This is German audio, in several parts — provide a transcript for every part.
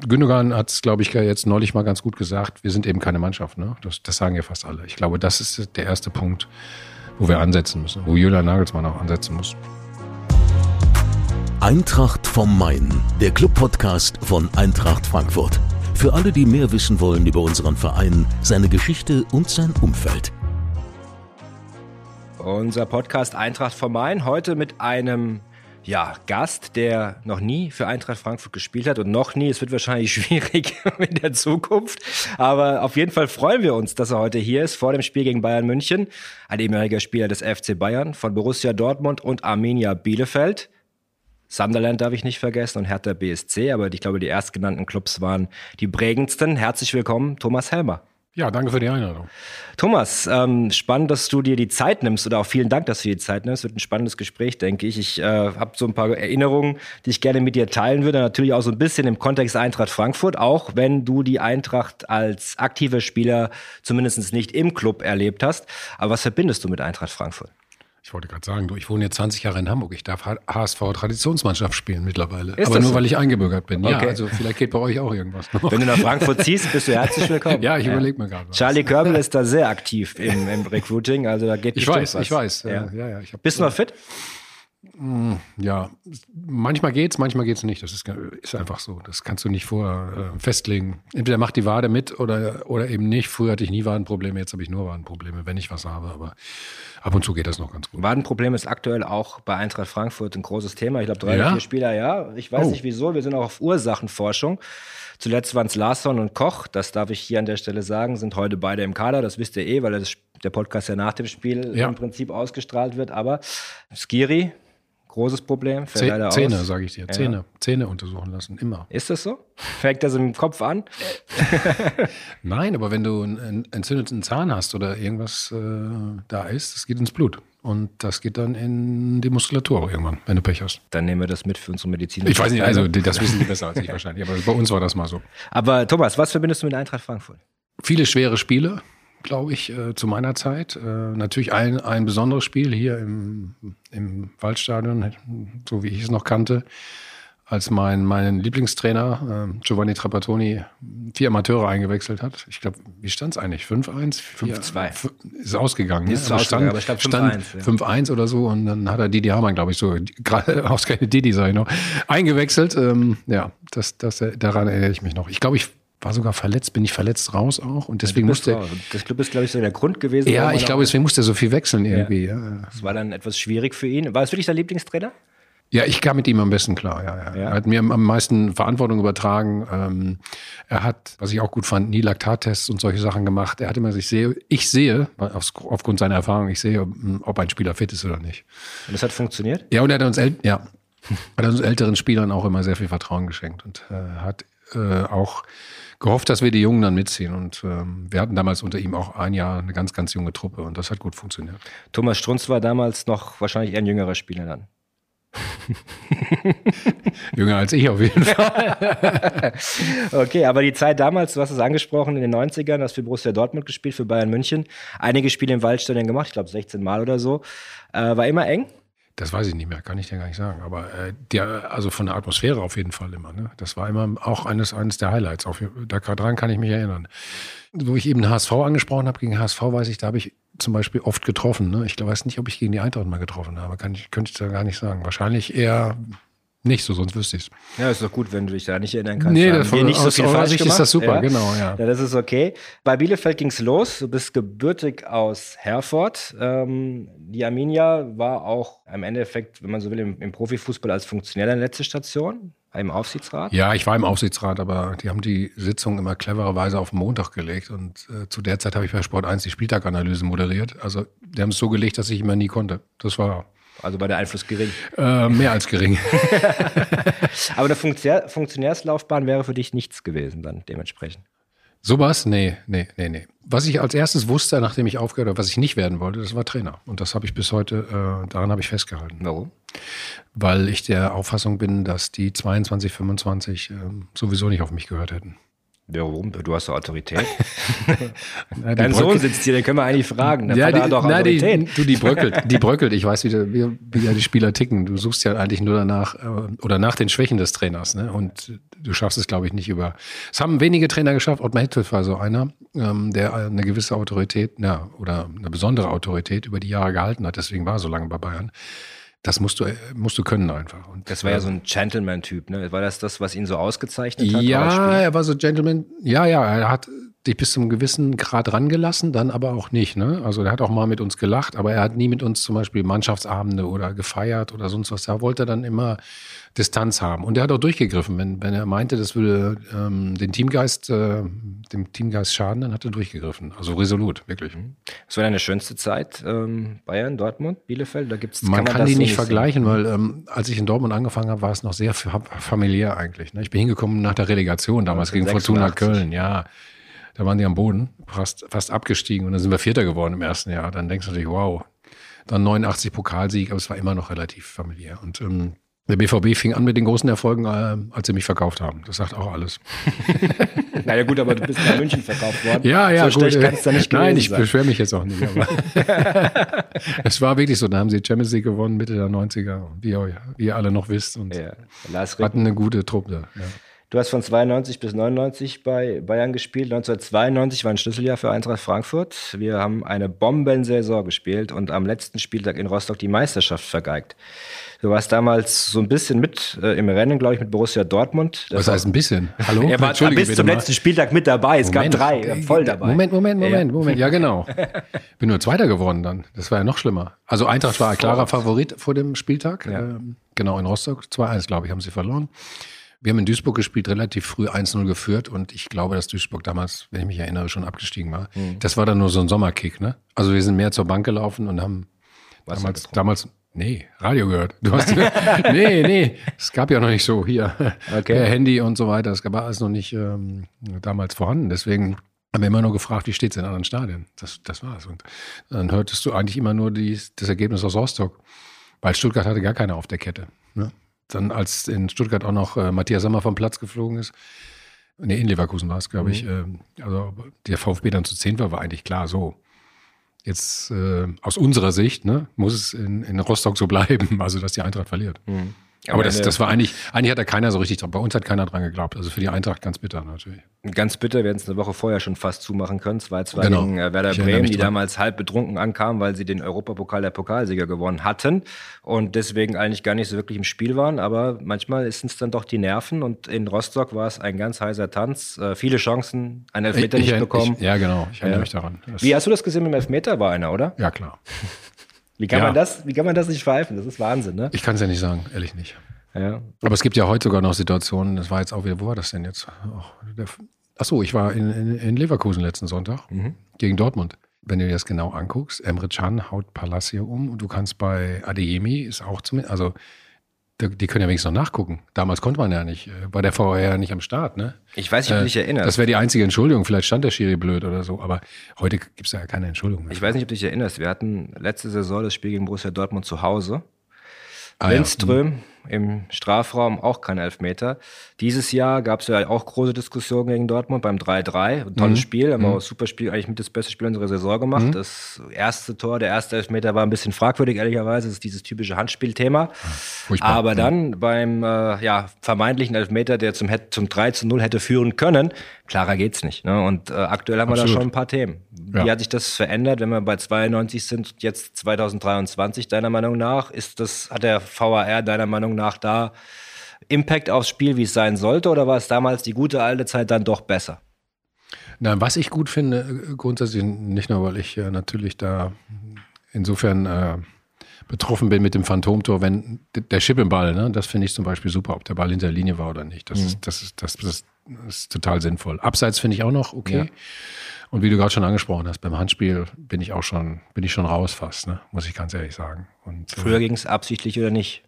Gündogan hat es, glaube ich, jetzt neulich mal ganz gut gesagt, wir sind eben keine Mannschaft. Ne? Das, das sagen ja fast alle. Ich glaube, das ist der erste Punkt, wo wir ansetzen müssen, wo Julian Nagelsmann auch ansetzen muss. Eintracht vom Main, der Club-Podcast von Eintracht Frankfurt. Für alle, die mehr wissen wollen über unseren Verein, seine Geschichte und sein Umfeld. Unser Podcast Eintracht vom Main heute mit einem ja, Gast, der noch nie für Eintracht Frankfurt gespielt hat und noch nie. Es wird wahrscheinlich schwierig in der Zukunft. Aber auf jeden Fall freuen wir uns, dass er heute hier ist, vor dem Spiel gegen Bayern München. Ein ehemaliger Spieler des FC Bayern, von Borussia Dortmund und Arminia Bielefeld. Sunderland darf ich nicht vergessen und Hertha BSC, aber ich glaube, die erstgenannten Clubs waren die prägendsten. Herzlich willkommen, Thomas Helmer. Ja, danke für die Einladung. Thomas, ähm, spannend, dass du dir die Zeit nimmst oder auch vielen Dank, dass du dir die Zeit nimmst. Wird ein spannendes Gespräch, denke ich. Ich äh, habe so ein paar Erinnerungen, die ich gerne mit dir teilen würde. Natürlich auch so ein bisschen im Kontext Eintracht Frankfurt, auch wenn du die Eintracht als aktiver Spieler zumindest nicht im Club erlebt hast. Aber was verbindest du mit Eintracht Frankfurt? Ich wollte gerade sagen, du, ich wohne jetzt 20 Jahre in Hamburg. Ich darf HSV Traditionsmannschaft spielen mittlerweile. Ist Aber nur, so? weil ich eingebürgert bin. Okay. Ja, also vielleicht geht bei euch auch irgendwas. Noch. Wenn du nach Frankfurt ziehst, bist du herzlich willkommen. ja, ich ja. überlege mir gerade. Charlie Körbel ist da sehr aktiv im, im Recruiting. Also da geht ich weiß, was. Ich weiß, ich weiß. Ja. Ja, ja, bist du noch fit? Hm, ja, manchmal geht's, manchmal geht's nicht. Das ist, ist einfach so. Das kannst du nicht vorher äh, festlegen. Entweder macht die Wade mit oder, oder eben nicht. Früher hatte ich nie Wadenprobleme, jetzt habe ich nur Wadenprobleme, wenn ich was habe. Aber ab und zu geht das noch ganz gut. Wadenproblem ist aktuell auch bei Eintracht Frankfurt ein großes Thema. Ich glaube, drei ja? vier Spieler, ja. Ich weiß oh. nicht wieso. Wir sind auch auf Ursachenforschung. Zuletzt waren es Larsson und Koch, das darf ich hier an der Stelle sagen, sind heute beide im Kader. Das wisst ihr eh, weil das, der Podcast ja nach dem Spiel ja. im Prinzip ausgestrahlt wird. Aber Skiri, Großes Problem, fällt leider Zähne, sage ich dir. Zähne, ja. Zähne untersuchen lassen, immer. Ist das so? Fängt das im Kopf an? Nein, aber wenn du einen entzündeten Zahn hast oder irgendwas äh, da ist, das geht ins Blut. Und das geht dann in die Muskulatur irgendwann, wenn du Pech hast. Dann nehmen wir das mit für unsere Medizin. Ich weiß nicht, also das wissen die besser als ich wahrscheinlich, aber bei uns war das mal so. Aber Thomas, was verbindest du mit Eintracht Frankfurt? Viele schwere Spiele, glaube ich, äh, zu meiner Zeit. Äh, natürlich ein, ein besonderes Spiel hier im, im Waldstadion, so wie ich es noch kannte, als mein, mein Lieblingstrainer äh, Giovanni Trapattoni vier Amateure eingewechselt hat. Ich glaube, wie stand es eigentlich? 5-1? 5-2. Ist ausgegangen. Ist ne? stand, aber ich glaube 5-1. Ja. oder so und dann hat er Didi Hamann, glaube ich, so, gerade ausgerechnet Didi, sag ich noch, eingewechselt. Ähm, ja, das, das, daran erinnere ich mich noch. Ich glaube, ich war sogar verletzt, bin ich verletzt raus auch und deswegen musste. Das Club ist, glaube ich, so der Grund gewesen. Ja, ich glaube, deswegen musste er so viel wechseln irgendwie. Ja. Ja. Das war dann etwas schwierig für ihn. War es wirklich dein Lieblingstrainer? Ja, ich kam mit ihm am besten klar. Ja, ja. ja. Er hat mir am meisten Verantwortung übertragen. Ähm, er hat, was ich auch gut fand, nie Laktattests und solche Sachen gemacht. Er hat immer, ich sehe, ich sehe, aufgrund seiner Erfahrung, ich sehe, ob ein Spieler fit ist oder nicht. Und das hat funktioniert? Ja, und er hat uns, ja, hat uns älteren Spielern auch immer sehr viel Vertrauen geschenkt und äh, hat äh, auch gehofft, dass wir die Jungen dann mitziehen. Und ähm, wir hatten damals unter ihm auch ein Jahr eine ganz, ganz junge Truppe und das hat gut funktioniert. Thomas Strunz war damals noch wahrscheinlich eher ein jüngerer Spieler dann. Jünger als ich auf jeden Fall. okay, aber die Zeit damals, du hast es angesprochen, in den 90ern, hast für Borussia Dortmund gespielt, für Bayern München. Einige Spiele im Waldstadion gemacht, ich glaube 16 Mal oder so. Äh, war immer eng? Das weiß ich nicht mehr, kann ich dir gar nicht sagen. Aber äh, der, also von der Atmosphäre auf jeden Fall immer. Ne? Das war immer auch eines, eines der Highlights. Auf, daran kann ich mich erinnern. Wo ich eben HSV angesprochen habe, gegen HSV weiß ich, da habe ich zum Beispiel oft getroffen. Ne? Ich weiß nicht, ob ich gegen die Eintracht mal getroffen habe. Kann ich, könnte ich da gar nicht sagen. Wahrscheinlich eher nicht so, sonst wüsste ich es. Ja, ist doch gut, wenn du dich da nicht erinnern kannst. Nee, das nicht so viel falsch gemacht. ist das super, ja? genau, ja. ja. Das ist okay. Bei Bielefeld ging es los. Du bist gebürtig aus Herford. Ähm, die Arminia war auch im Endeffekt, wenn man so will, im, im Profifußball als Funktionär deine letzte Station. Im Aufsichtsrat? Ja, ich war im Aufsichtsrat, aber die haben die Sitzung immer clevererweise auf Montag gelegt. Und äh, zu der Zeit habe ich bei Sport 1 die Spieltaganalyse moderiert. Also die haben es so gelegt, dass ich immer nie konnte. Das war also bei der Einfluss gering? Äh, mehr als gering. Aber eine Funktionär Funktionärslaufbahn wäre für dich nichts gewesen dann dementsprechend? Sowas? Nee, nee, nee, nee. Was ich als erstes wusste, nachdem ich aufgehört habe, was ich nicht werden wollte, das war Trainer. Und das habe ich bis heute, äh, daran habe ich festgehalten. Warum? Weil ich der Auffassung bin, dass die 22, 25 äh, sowieso nicht auf mich gehört hätten. Warum? Du hast doch Autorität. na, Dein Sohn sitzt hier, den können wir eigentlich fragen. Der ja, die, hat doch na, Autorität. Die, du, die bröckelt, die bröckelt. Ich weiß, wie, wie, wie ja die Spieler ticken. Du suchst ja eigentlich nur danach äh, oder nach den Schwächen des Trainers. Ne? Und du schaffst es, glaube ich, nicht über. Es haben wenige Trainer geschafft. Ottmar Hitzfeld war so einer, ähm, der eine gewisse Autorität, ja, oder eine besondere Autorität über die Jahre gehalten hat. Deswegen war er so lange bei Bayern. Das musst du, musst du können einfach. Und das war ja so ein Gentleman-Typ, ne? War das das, was ihn so ausgezeichnet hat? Ja, er war so Gentleman. Ja, ja, er hat dich bis zum gewissen Grad rangelassen, dann aber auch nicht. Ne? Also er hat auch mal mit uns gelacht, aber er hat nie mit uns zum Beispiel Mannschaftsabende oder gefeiert oder sonst was. Da wollte er dann immer Distanz haben. Und er hat auch durchgegriffen. Wenn, wenn er meinte, das würde ähm, den Teamgeist, äh, dem Teamgeist schaden, dann hat er durchgegriffen. Also resolut, wirklich. Was war deine schönste Zeit? Ähm, Bayern, Dortmund, Bielefeld? Da gibt's, man kann, man kann die so nicht vergleichen, sehen? weil ähm, als ich in Dortmund angefangen habe, war es noch sehr familiär eigentlich. Ne? Ich bin hingekommen nach der Relegation damals gegen 86. Fortuna Köln, ja. Da waren die am Boden, fast, fast abgestiegen und dann sind wir Vierter geworden im ersten Jahr. Dann denkst du natürlich, wow. Dann 89 Pokalsieg, aber es war immer noch relativ familiär. Und ähm, der BVB fing an mit den großen Erfolgen, äh, als sie mich verkauft haben. Das sagt auch alles. naja gut, aber du bist nach München verkauft worden. Ja, ja, so gut. Kannst du nicht Nein, ich beschwere mich jetzt auch nicht. Aber es war wirklich so. Da haben sie Champions League gewonnen, Mitte der 90er, wie, wie ihr alle noch wisst. Und ja, hatten eine gute Truppe. Ja. Du hast von 92 bis 99 bei Bayern gespielt. 1992 war ein Schlüsseljahr für Eintracht Frankfurt. Wir haben eine Bombensaison gespielt und am letzten Spieltag in Rostock die Meisterschaft vergeigt. Du warst damals so ein bisschen mit äh, im Rennen, glaube ich, mit Borussia Dortmund. Das Was heißt ein bisschen? Hallo? Er war bis zum letzten Spieltag mit dabei. Es Moment, gab drei, voll dabei. Moment, Moment, Moment, ja. Moment. Ja, genau. Bin nur Zweiter geworden dann. Das war ja noch schlimmer. Also Eintracht war ein klarer Favorit vor dem Spieltag. Ja. Ähm, genau, in Rostock. 2-1, glaube ich, haben sie verloren. Wir haben in Duisburg gespielt, relativ früh 1-0 geführt und ich glaube, dass Duisburg damals, wenn ich mich erinnere, schon abgestiegen war. Mhm. Das war dann nur so ein Sommerkick, ne? Also wir sind mehr zur Bank gelaufen und haben Was damals, damals, nee, Radio gehört. Du hast, nee, nee, es gab ja noch nicht so hier okay. per Handy und so weiter. Das war alles noch nicht ähm, damals vorhanden. Deswegen haben wir immer nur gefragt, wie steht es in anderen Stadien? Das, das war's. Und dann hörtest du eigentlich immer nur die, das Ergebnis aus Rostock, weil Stuttgart hatte gar keine auf der Kette. Dann als in Stuttgart auch noch äh, Matthias Sommer vom Platz geflogen ist, nee, in Leverkusen war es, glaube ich, mhm. äh, also der VfB dann zu 10 war, war eigentlich klar so. Jetzt äh, aus unserer Sicht ne, muss es in, in Rostock so bleiben, also dass die Eintracht verliert. Mhm. Aber das, das war eigentlich, eigentlich hat da keiner so richtig dran. Bei uns hat keiner dran geglaubt. Also für die Eintracht ganz bitter natürlich. Ganz bitter, wir hätten es eine Woche vorher schon fast zumachen können. 2-2 genau. gegen äh, Werder ich Bremen, die damals halb betrunken ankamen, weil sie den Europapokal der Pokalsieger gewonnen hatten und deswegen eigentlich gar nicht so wirklich im Spiel waren. Aber manchmal ist es dann doch die Nerven und in Rostock war es ein ganz heißer Tanz. Äh, viele Chancen, einen Elfmeter ich, nicht bekommen. Ich, ja, genau. Ich erinnere ja. mich daran. Das Wie hast du das gesehen mit dem Elfmeter? War einer, oder? Ja, klar. Wie kann, ja. man das, wie kann man das nicht pfeifen? Das ist Wahnsinn, ne? Ich kann es ja nicht sagen, ehrlich nicht. Ja. Aber es gibt ja heute sogar noch Situationen, das war jetzt auch wieder, wo war das denn jetzt? Achso, ich war in, in, in, Leverkusen letzten Sonntag mhm. gegen Dortmund. Wenn du dir das genau anguckst, Emre Can haut Palacio um und du kannst bei Adeyemi, ist auch zumindest, also die können ja wenigstens noch nachgucken. Damals konnte man ja nicht, äh, war der VR ja nicht am Start, ne? Ich weiß nicht, ob du dich erinnerst. Das wäre die einzige Entschuldigung. Vielleicht stand der Schiri blöd oder so, aber heute gibt es ja keine Entschuldigung mehr. Ich weiß nicht, ob du dich erinnerst. Wir hatten letzte Saison das Spiel gegen Borussia Dortmund zu Hause. Ah, Lindström, ja. Mhm im Strafraum auch kein Elfmeter. Dieses Jahr gab es ja auch große Diskussionen gegen Dortmund beim 3-3. Tolles mhm. Spiel, haben mhm. auch super Spiel, eigentlich mit das beste Spiel unserer Saison gemacht. Mhm. Das erste Tor, der erste Elfmeter war ein bisschen fragwürdig, ehrlicherweise. Das ist dieses typische Handspielthema. Furchtbar. Aber mhm. dann beim äh, ja, vermeintlichen Elfmeter, der zum, zum 3 zu 0 hätte führen können, klarer geht's nicht. Ne? Und äh, aktuell haben Absolut. wir da schon ein paar Themen. Ja. Wie hat sich das verändert, wenn wir bei 92 sind, jetzt 2023, deiner Meinung nach? Ist das, hat der VAR deiner Meinung nach da Impact aufs Spiel, wie es sein sollte, oder war es damals die gute alte Zeit dann doch besser? Na, was ich gut finde, äh, grundsätzlich nicht nur, weil ich äh, natürlich da insofern äh, betroffen bin mit dem Phantomtor, wenn der Chip im Ball, ne, das finde ich zum Beispiel super, ob der Ball hinter der Linie war oder nicht. Das, mhm. ist, das, ist, das, das, ist total sinnvoll. Abseits finde ich auch noch okay. Ja. Und wie du gerade schon angesprochen hast, beim Handspiel bin ich auch schon, bin ich schon raus fast, ne? muss ich ganz ehrlich sagen. Und, Früher äh, ging es absichtlich oder nicht?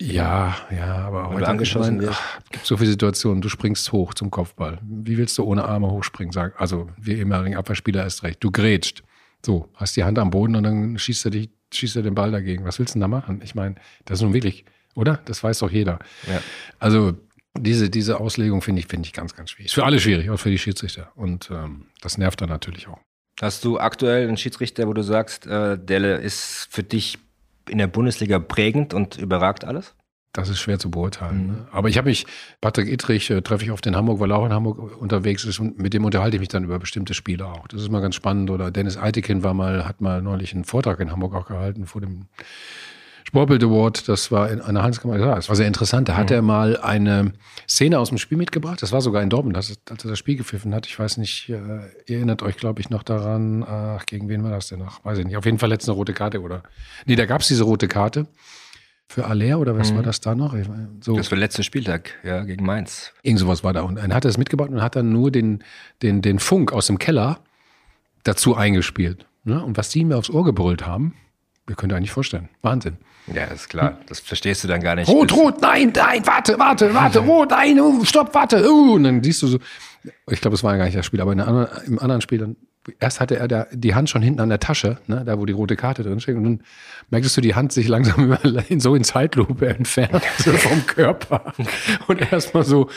Ja, ja, aber heute angeschossen ich gibt so viele Situationen. Du springst hoch zum Kopfball. Wie willst du ohne Arme hochspringen? Sag, also wie ehemaligen Abwehrspieler ist recht. Du grätscht. So, hast die Hand am Boden und dann schießt er dich, schießt er den Ball dagegen. Was willst du denn da machen? Ich meine, das ist nun wirklich, oder? Das weiß doch jeder. Ja. Also diese, diese Auslegung finde ich, finde ich ganz, ganz schwierig. Ist für alle schwierig, auch für die Schiedsrichter. Und ähm, das nervt dann natürlich auch. Hast du aktuell einen Schiedsrichter, wo du sagst, äh, der ist für dich in der Bundesliga prägend und überragt alles? Das ist schwer zu beurteilen. Mhm. Ne? Aber ich habe mich, Patrick Ittrich äh, treffe ich oft in Hamburg, weil er auch in Hamburg unterwegs ist und mit dem unterhalte ich mich dann über bestimmte Spiele auch. Das ist mal ganz spannend. Oder Dennis Eitekin war mal, hat mal neulich einen Vortrag in Hamburg auch gehalten vor dem Sportbild Award, das war in einer Handelskammer, das war sehr interessant. Da hat mhm. er mal eine Szene aus dem Spiel mitgebracht. Das war sogar in Dortmund, als, als er das Spiel gepfiffen hat. Ich weiß nicht, äh, ihr erinnert euch, glaube ich, noch daran, ach, gegen wen war das denn noch? Weiß ich nicht. Auf jeden Fall letzte rote Karte, oder? Nee, da gab es diese rote Karte. Für Aller oder was mhm. war das da noch? So. Das war letzter Spieltag, ja, gegen Mainz. Irgend sowas war da. Und er hat das mitgebracht und hat dann nur den, den, den Funk aus dem Keller dazu eingespielt. Ne? Und was die mir aufs Ohr gebrüllt haben, ihr könnt euch nicht vorstellen. Wahnsinn. Ja, ist klar. Das verstehst du dann gar nicht. Rot, rot, nein, nein, warte, warte, warte, rot, nein, uh, stopp, warte. Uh, und dann siehst du so, ich glaube, es war ja gar nicht das Spiel, aber in anderen, im anderen Spiel dann erst hatte er da die Hand schon hinten an der Tasche, ne, da wo die rote Karte drin steht. Und dann merktest du die Hand sich langsam so in Zeitlupe entfernt so vom Körper. Und erstmal so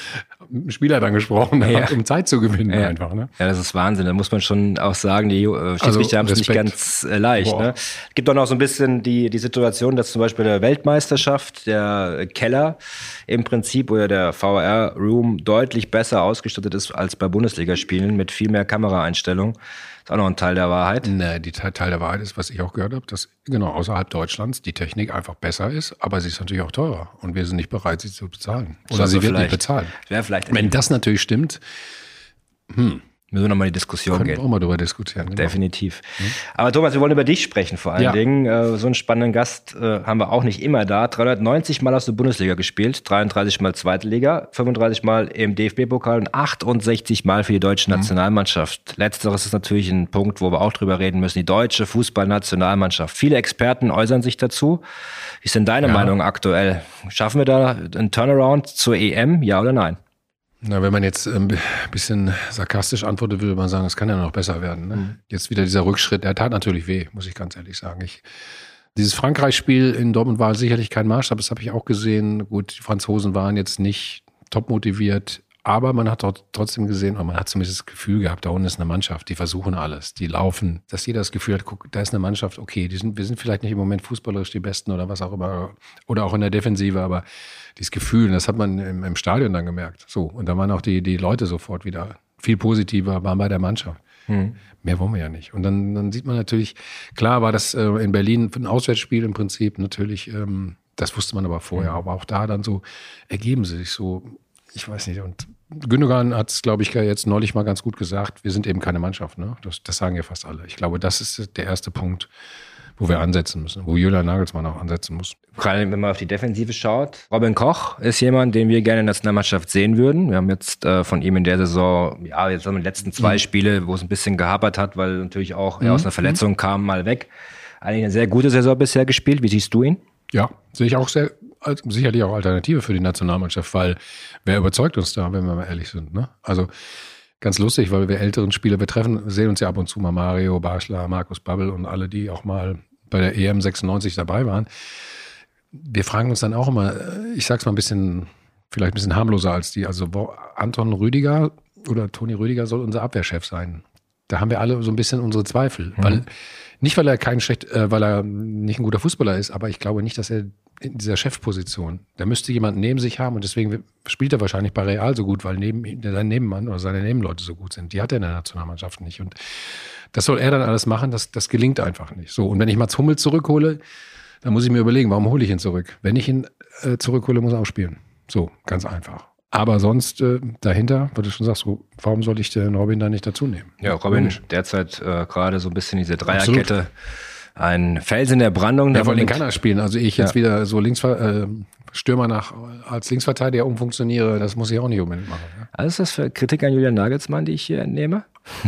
Spieler dann gesprochen, ja. um Zeit zu gewinnen ja. einfach. Ne? Ja, das ist Wahnsinn. Da muss man schon auch sagen, die äh, Schiedsrichter also, haben es nicht ganz äh, leicht. Ne? Gibt auch noch so ein bisschen die, die Situation, dass zum Beispiel der Weltmeisterschaft, der Keller im Prinzip oder der VR-Room deutlich besser ausgestattet ist als bei Bundesligaspielen mit viel mehr Kameraeinstellungen. Ist auch noch ein Teil der Wahrheit. Nee, die Teil der Wahrheit ist, was ich auch gehört habe, dass genau außerhalb Deutschlands die Technik einfach besser ist, aber sie ist natürlich auch teurer und wir sind nicht bereit, sie zu bezahlen. Oder also sie wird nicht bezahlt. Wenn das natürlich stimmt, hm, Müssen wir nochmal die Diskussion Können gehen. Können wir auch mal drüber diskutieren. Genau. Definitiv. Mhm. Aber Thomas, wir wollen über dich sprechen vor allen ja. Dingen. Äh, so einen spannenden Gast äh, haben wir auch nicht immer da. 390 Mal hast du Bundesliga gespielt, 33 Mal Zweite Liga, 35 Mal im DFB-Pokal und 68 Mal für die deutsche mhm. Nationalmannschaft. Letzteres ist natürlich ein Punkt, wo wir auch drüber reden müssen. Die deutsche Fußballnationalmannschaft. Viele Experten äußern sich dazu. Wie ist denn deine ja. Meinung aktuell? Schaffen wir da einen Turnaround zur EM? Ja oder nein? Na, wenn man jetzt ein bisschen sarkastisch antwortet, würde man sagen, es kann ja noch besser werden. Ne? Mhm. Jetzt wieder dieser Rückschritt, der tat natürlich weh, muss ich ganz ehrlich sagen. Ich, dieses Frankreich-Spiel in Dortmund war sicherlich kein Maßstab, das habe ich auch gesehen. Gut, die Franzosen waren jetzt nicht top motiviert, aber man hat dort trotzdem gesehen, oder man hat zumindest das Gefühl gehabt, da unten ist eine Mannschaft, die versuchen alles, die laufen, dass jeder das Gefühl hat, guck, da ist eine Mannschaft, okay, die sind, wir sind vielleicht nicht im Moment fußballerisch die Besten oder was auch immer, oder auch in der Defensive, aber dieses Gefühl, das hat man im, im Stadion dann gemerkt. So, und da waren auch die, die Leute sofort wieder viel positiver, waren bei der Mannschaft. Hm. Mehr wollen wir ja nicht. Und dann, dann sieht man natürlich, klar war das äh, in Berlin ein Auswärtsspiel im Prinzip natürlich, ähm, das wusste man aber vorher, hm. aber auch da dann so ergeben sie sich so, ich weiß nicht, und Gündogan hat es, glaube ich, jetzt neulich mal ganz gut gesagt, wir sind eben keine Mannschaft. Ne? Das, das sagen ja fast alle. Ich glaube, das ist der erste Punkt, wo wir ansetzen müssen, wo Julian Nagelsmann auch ansetzen muss. Gerade wenn man auf die Defensive schaut. Robin Koch ist jemand, den wir gerne in der Nationalmannschaft sehen würden. Wir haben jetzt äh, von ihm in der Saison, ja, jetzt haben wir die letzten zwei mhm. Spiele, wo es ein bisschen gehapert hat, weil natürlich auch mhm. er aus einer Verletzung mhm. kam, mal weg. Eigentlich eine sehr gute Saison bisher gespielt. Wie siehst du ihn? Ja, sehe ich auch sehr, sicherlich auch Alternative für die Nationalmannschaft, weil wer überzeugt uns da, wenn wir mal ehrlich sind. Ne? Also ganz lustig, weil wir älteren Spieler, wir treffen, sehen uns ja ab und zu mal Mario, Barschler, Markus Babbel und alle, die auch mal bei der EM 96 dabei waren, wir fragen uns dann auch immer, ich sag's mal ein bisschen, vielleicht ein bisschen harmloser als die, also Anton Rüdiger oder Toni Rüdiger soll unser Abwehrchef sein. Da haben wir alle so ein bisschen unsere Zweifel, mhm. weil nicht weil er kein schlecht, äh, weil er nicht ein guter Fußballer ist, aber ich glaube nicht, dass er in dieser Chefposition, der müsste jemanden neben sich haben und deswegen spielt er wahrscheinlich bei Real so gut, weil neben sein Nebenmann oder seine Nebenleute so gut sind. Die hat er in der Nationalmannschaft nicht und das soll er dann alles machen, das, das gelingt einfach nicht. So, und wenn ich Mats Hummel zurückhole, dann muss ich mir überlegen, warum hole ich ihn zurück? Wenn ich ihn äh, zurückhole, muss er auch spielen. So, ganz einfach. Aber sonst äh, dahinter, weil du schon sagst, warum soll ich den Robin da nicht dazu nehmen? Ja, Robin Logisch. derzeit äh, gerade so ein bisschen diese Dreierkette. Absolut. Ein Fels in der Brandung. Der wollte den keiner spielen. Also ich jetzt ja. wieder so links, äh, Stürmer nach, als Linksverteidiger umfunktioniere, das muss ich auch nicht unbedingt machen. Ja. Also ist das für Kritik an Julian Nagelsmann, die ich hier entnehme?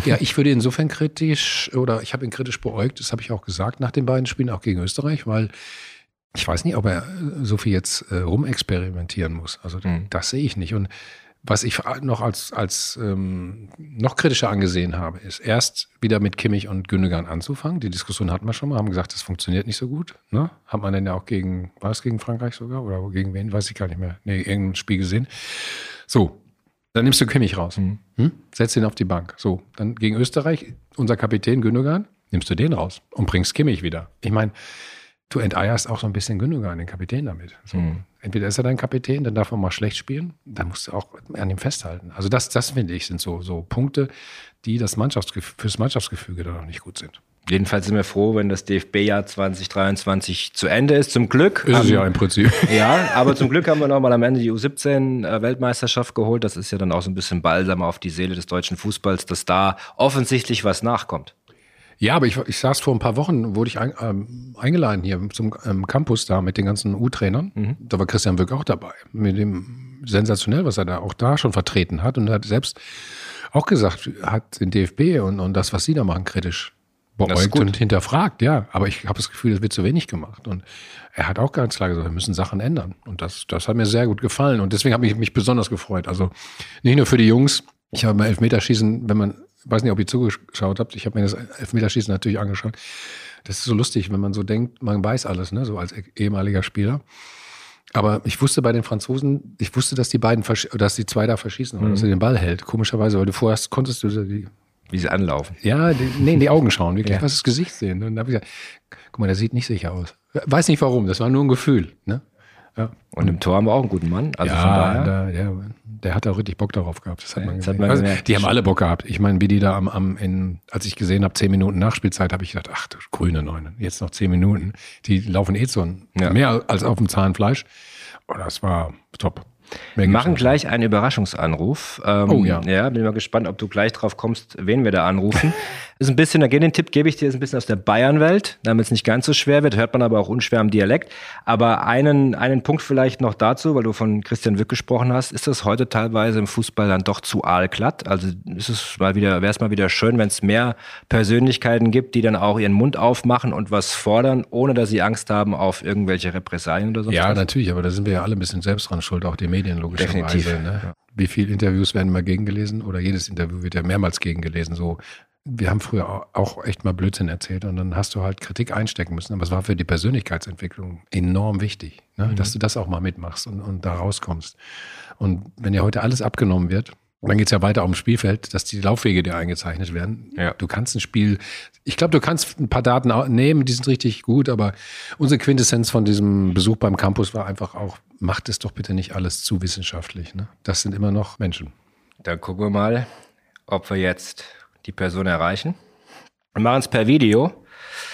Ja, ich würde insofern kritisch, oder ich habe ihn kritisch beäugt, das habe ich auch gesagt nach den beiden Spielen, auch gegen Österreich, weil ich weiß nicht, ob er so viel jetzt äh, rumexperimentieren muss. Also mhm. das sehe ich nicht. Und was ich noch als, als ähm, noch kritischer angesehen habe, ist erst wieder mit Kimmich und Gündogan anzufangen. Die Diskussion hatten wir schon mal, haben gesagt, das funktioniert nicht so gut. Ne? Hat man denn ja auch gegen, war es gegen Frankreich sogar oder gegen wen, weiß ich gar nicht mehr. Nee, irgendein Spiel gesehen. So, dann nimmst du Kimmich raus. Mhm. Hm? Setzt ihn auf die Bank. So, dann gegen Österreich, unser Kapitän Gündogan, nimmst du den raus und bringst Kimmich wieder. Ich meine, du enteierst auch so ein bisschen Gündogan, den Kapitän damit. So. Mhm. Entweder ist er dein Kapitän, dann darf er mal schlecht spielen, dann musst du auch an ihm festhalten. Also das, das finde ich, sind so, so Punkte, die das Mannschaftsgef fürs Mannschaftsgefüge dann noch nicht gut sind. Jedenfalls sind wir froh, wenn das DFB-Jahr 2023 zu Ende ist. Zum Glück. Ist es ja im Prinzip. Ja, aber zum Glück haben wir nochmal am Ende die U17-Weltmeisterschaft geholt. Das ist ja dann auch so ein bisschen Balsam auf die Seele des deutschen Fußballs, dass da offensichtlich was nachkommt. Ja, aber ich, ich saß vor ein paar Wochen, wurde ich ein, ähm, eingeladen hier zum ähm, Campus da mit den ganzen U-Trainern. Mhm. Da war Christian Wöck auch dabei. Mit dem sensationell, was er da auch da schon vertreten hat. Und er hat selbst auch gesagt, hat den DFB und, und das, was sie da machen, kritisch beäugt und hinterfragt, ja. Aber ich habe das Gefühl, es wird zu wenig gemacht. Und er hat auch ganz klar gesagt, wir müssen Sachen ändern. Und das, das hat mir sehr gut gefallen. Und deswegen habe ich mich besonders gefreut. Also nicht nur für die Jungs. Ich habe beim Elfmeterschießen, wenn man weiß nicht, ob ihr zugeschaut habt. Ich habe mir das Elfmeterschießen natürlich angeschaut. Das ist so lustig, wenn man so denkt, man weiß alles, ne, so als ehemaliger Spieler. Aber ich wusste bei den Franzosen, ich wusste, dass die beiden, dass die zwei da verschießen oder mhm. dass er den Ball hält. Komischerweise, weil du vorher konntest du die, wie sie anlaufen. Ja, die, nee, in die Augen schauen, wirklich, ja. was das Gesicht sehen. Und da habe ich gesagt, guck mal, der sieht nicht sicher aus. Weiß nicht warum, das war nur ein Gefühl. Ne? Ja. Und im Tor haben wir auch einen guten Mann. Also ja, der, der, der, hat auch richtig Bock darauf gehabt. Das hat man, gesehen. Hat man also, die haben alle Bock gehabt. Ich meine, wie die da am, am in, als ich gesehen habe, zehn Minuten Nachspielzeit, habe ich gedacht, ach du grüne Neune, jetzt noch zehn Minuten. Die laufen eh so ja. mehr als auf dem Zahnfleisch. Oh, das war top. Wir machen gleich einen Überraschungsanruf. Ähm, oh ja. Ja, bin mal gespannt, ob du gleich drauf kommst, wen wir da anrufen. ist ein bisschen, geht den Tipp, gebe ich dir, ist ein bisschen aus der Bayernwelt, damit es nicht ganz so schwer wird, hört man aber auch unschwer am Dialekt. Aber einen, einen Punkt vielleicht noch dazu, weil du von Christian Wick gesprochen hast, ist das heute teilweise im Fußball dann doch zu aalglatt? Also ist es mal wieder, wäre es mal wieder schön, wenn es mehr Persönlichkeiten gibt, die dann auch ihren Mund aufmachen und was fordern, ohne dass sie Angst haben auf irgendwelche Repressalien oder so? Ja, was? natürlich, aber da sind wir ja alle ein bisschen selbst dran schuld, auch die Medien logischerweise. Ne? Ja. Wie viele Interviews werden mal gegengelesen oder jedes Interview wird ja mehrmals gegengelesen, so wir haben früher auch echt mal Blödsinn erzählt und dann hast du halt Kritik einstecken müssen. Aber es war für die Persönlichkeitsentwicklung enorm wichtig, ne? mhm. dass du das auch mal mitmachst und, und da rauskommst. Und wenn dir heute alles abgenommen wird, dann geht es ja weiter auf dem Spielfeld, dass die Laufwege dir eingezeichnet werden. Ja. Du kannst ein Spiel, ich glaube, du kannst ein paar Daten nehmen, die sind richtig gut, aber unsere Quintessenz von diesem Besuch beim Campus war einfach auch, macht es doch bitte nicht alles zu wissenschaftlich. Ne? Das sind immer noch Menschen. Dann gucken wir mal, ob wir jetzt die Person erreichen. Wir machen es per Video.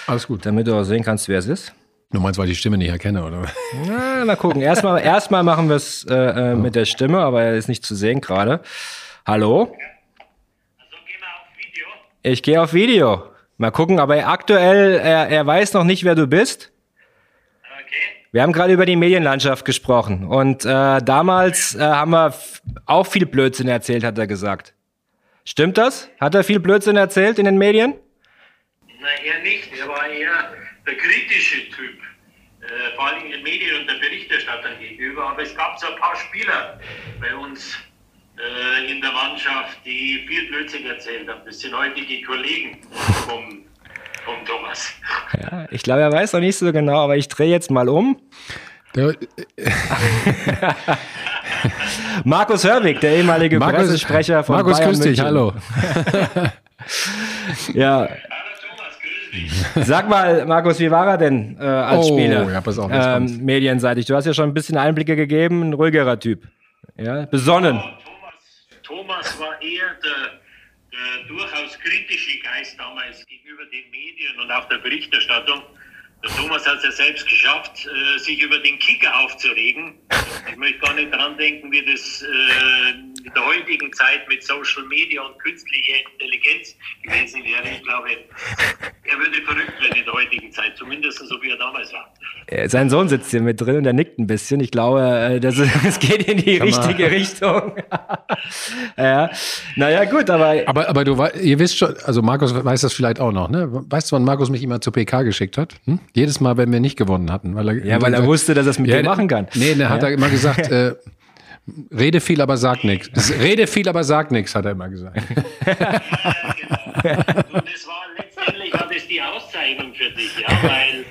Alles gut. Damit du auch sehen kannst, wer es ist. Du meinst, weil ich die Stimme nicht erkenne, oder? Na, mal gucken. Erstmal, erstmal machen wir es äh, äh, mit der Stimme, aber er ist nicht zu sehen gerade. Hallo? Also geh mal auf Video. Ich gehe auf Video. Mal gucken, aber aktuell, er, er weiß noch nicht, wer du bist. Okay. Wir haben gerade über die Medienlandschaft gesprochen und äh, damals äh, haben wir auch viel Blödsinn erzählt, hat er gesagt. Stimmt das? Hat er viel Blödsinn erzählt in den Medien? Nein, er nicht. Er war eher der kritische Typ, äh, vor allem in den Medien und der Berichterstatter gegenüber. Aber es gab so ein paar Spieler bei uns äh, in der Mannschaft, die viel Blödsinn erzählt haben. Das sind heutige Kollegen vom, vom Thomas. Ja, ich glaube, er weiß noch nicht so genau, aber ich drehe jetzt mal um. Der, Markus Hörwig, der ehemalige Markus, Pressesprecher von Markus, Bayern grüß dich, hallo. ja. Sag mal, Markus, wie war er denn äh, als oh, Spieler? Ja, pass auf, ähm, medienseitig. Du hast ja schon ein bisschen Einblicke gegeben, ein ruhigerer Typ. Ja, besonnen. Oh, Thomas, Thomas war eher der, der durchaus kritische Geist damals gegenüber den Medien und auch der Berichterstattung. Der Thomas hat es ja selbst geschafft, äh, sich über den Kicker aufzuregen. Ich möchte gar nicht dran denken, wie das äh, in der heutigen Zeit mit Social Media und künstlicher Intelligenz gewesen wäre. Ich glaube, er würde verrückt werden in der heutigen Zeit, zumindest so wie er damals war. Äh, sein Sohn sitzt hier mit drin und er nickt ein bisschen. Ich glaube, äh, das, das geht in die Kann richtige man. Richtung. ja. Naja, gut, aber. Aber, aber du ihr wisst schon, also Markus weiß das vielleicht auch noch, ne? Weißt du, wann Markus mich immer zur PK geschickt hat? Hm? Jedes Mal, wenn wir nicht gewonnen hatten. Weil er, ja, weil er wusste, dass er es mit ja, dir machen kann. Nee, der ja. hat er immer gesagt, äh, Rede viel, aber sag nichts. Rede viel, aber sag nichts, hat er immer gesagt. Und das war letztendlich war das die Auszeichnung für dich, ja, weil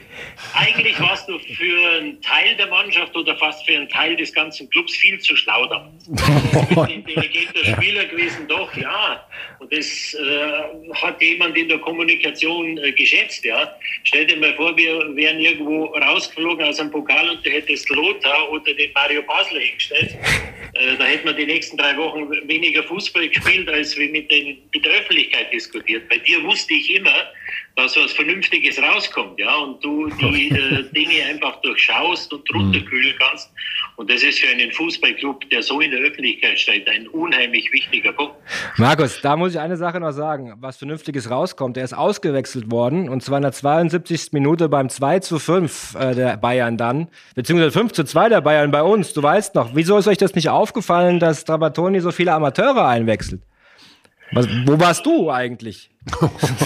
eigentlich warst du für einen Teil der Mannschaft oder fast für einen Teil des ganzen Clubs viel zu schlau da. Du bist ein intelligenter Spieler gewesen, doch, ja. Und das äh, hat jemand in der Kommunikation äh, geschätzt, ja. Stell dir mal vor, wir wären irgendwo rausgeflogen aus einem Pokal und du hättest Lothar oder den Mario Basler hingestellt. Äh, da hätten wir die nächsten drei Wochen weniger Fußball gespielt, als wir mit, den, mit der Öffentlichkeit diskutiert. Bei dir wusste ich immer, dass was Vernünftiges rauskommt, ja, und du die äh, Dinge einfach durchschaust und runterkühlen kannst. Und das ist für einen Fußballclub, der so in der Öffentlichkeit steht, ein unheimlich wichtiger Punkt. Markus, da muss ich eine Sache noch sagen, was Vernünftiges rauskommt. Er ist ausgewechselt worden und zwar in der 72. Minute beim 2 zu 5 äh, der Bayern dann, beziehungsweise 5 zu 2 der Bayern bei uns. Du weißt noch, wieso ist euch das nicht aufgefallen, dass Trapattoni so viele Amateure einwechselt? Was, wo warst du eigentlich?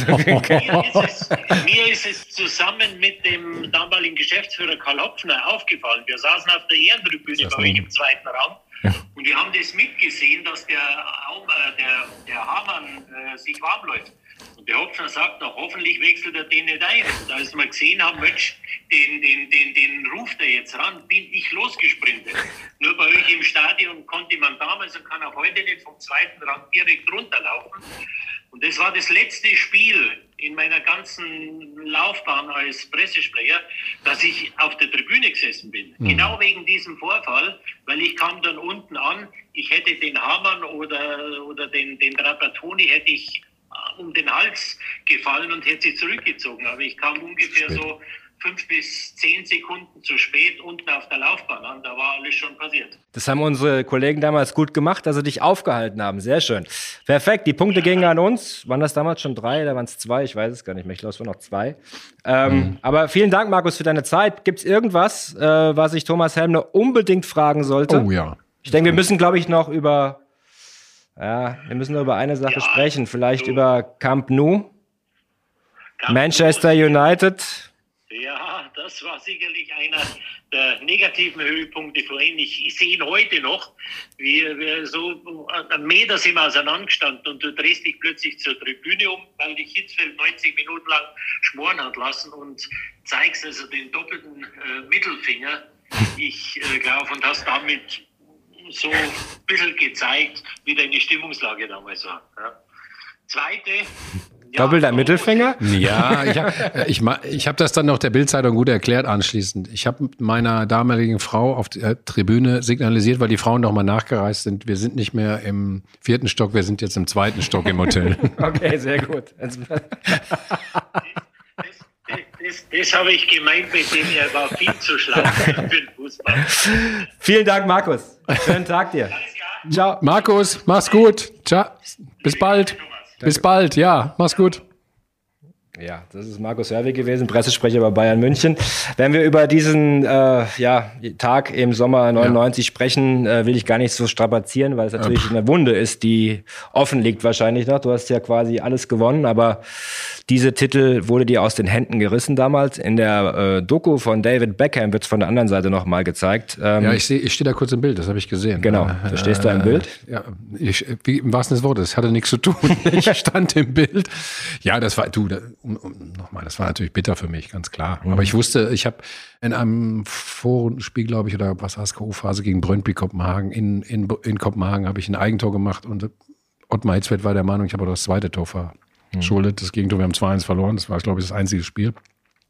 Mir, ist es, mir ist es zusammen mit dem damaligen Geschäftsführer Karl Hopfner aufgefallen. Wir saßen auf der Ehrentribüne bei euch im zweiten Raum und wir haben das mitgesehen, dass der, äh, der, der Hamann äh, sich warm läuft. Und der Hopfner sagt noch, hoffentlich wechselt er den nicht ein. Und als wir gesehen haben, Mensch, den, den, den, den ruft er jetzt ran, bin ich losgesprintet. Nur bei euch im Stadion konnte man damals und kann auch heute nicht vom zweiten Rang direkt runterlaufen. Und das war das letzte Spiel in meiner ganzen Laufbahn als Pressesprecher, dass ich auf der Tribüne gesessen bin. Genau wegen diesem Vorfall, weil ich kam dann unten an, ich hätte den Hamann oder, oder den, den Trapattoni hätte ich äh, um den Hals gefallen und hätte sie zurückgezogen. Aber ich kam ungefähr so fünf bis zehn Sekunden zu spät unten auf der Laufbahn an. Da war alles schon passiert. Das haben unsere Kollegen damals gut gemacht, dass sie dich aufgehalten haben. Sehr schön. Perfekt. Die Punkte gingen an uns. Waren das damals schon drei oder waren es zwei? Ich weiß es gar nicht mehr. Ich glaube, es waren noch zwei. Ähm, Aber vielen Dank, Markus, für deine Zeit. Gibt es irgendwas, äh, was ich Thomas Helmner unbedingt fragen sollte? Oh ja. Ich denke, wir müssen, glaube ich, noch über, ja, wir müssen noch über eine Sache Ja, sprechen. Vielleicht du- über Camp Nou, Ganz Manchester. United. Ja, das war sicherlich einer der negativen Höhepunkte vorhin. Ich, ich sehe ihn heute noch. Wir, wir so einen Meter sind wir auseinandergestanden und du drehst dich plötzlich zur Tribüne um, weil dich Hitzfeld 90 Minuten lang schmoren hat lassen und zeigst also den doppelten äh, Mittelfinger. Ich äh, glaube, und hast damit so ein bisschen gezeigt, wie deine Stimmungslage damals war. Ja. Zweite. Doppelter Mittelfinger? Ja, ich habe ich, ma- ich hab das dann noch der Bildzeitung gut erklärt anschließend. Ich habe meiner damaligen Frau auf der Tribüne signalisiert, weil die Frauen noch mal nachgereist sind. Wir sind nicht mehr im vierten Stock, wir sind jetzt im zweiten Stock im Hotel. Okay, sehr gut. Das, das, das, das habe ich gemeint mit dem, er war viel zu schlau für den Fußball. Vielen Dank, Markus. Schönen Tag dir. Ciao. Markus, mach's gut. Ciao. Bis bald. Bis bald. Ja, mach's gut. Ja, das ist Markus Herwig gewesen, Pressesprecher bei Bayern München. Wenn wir über diesen äh, ja, Tag im Sommer 99 sprechen, äh, will ich gar nicht so strapazieren, weil es natürlich eine Wunde ist, die offen liegt wahrscheinlich noch. Du hast ja quasi alles gewonnen, aber diese Titel wurde dir aus den Händen gerissen damals. In der äh, Doku von David Beckham wird es von der anderen Seite nochmal gezeigt. Ähm, Ja, ich ich stehe da kurz im Bild, das habe ich gesehen. Genau, da stehst du im Bild. Ja, ich, wie, im wahrsten Sinne des Wortes, hatte nichts zu tun. Ich stand im Bild. Ja, das war, du, da, um, um, nochmal, das war natürlich bitter für mich, ganz klar. Mhm. Aber ich wusste, ich habe in einem Vorspiel, glaube ich, oder was war es, K.O.-Phase gegen Brøndby Kopenhagen, in, in, in Kopenhagen habe ich ein Eigentor gemacht und Ottmar Hitzfeld war der Meinung, ich habe das zweite Tor verschuldet. Das Gegentor, wir haben 2-1 verloren, das war, glaube ich, das einzige Spiel.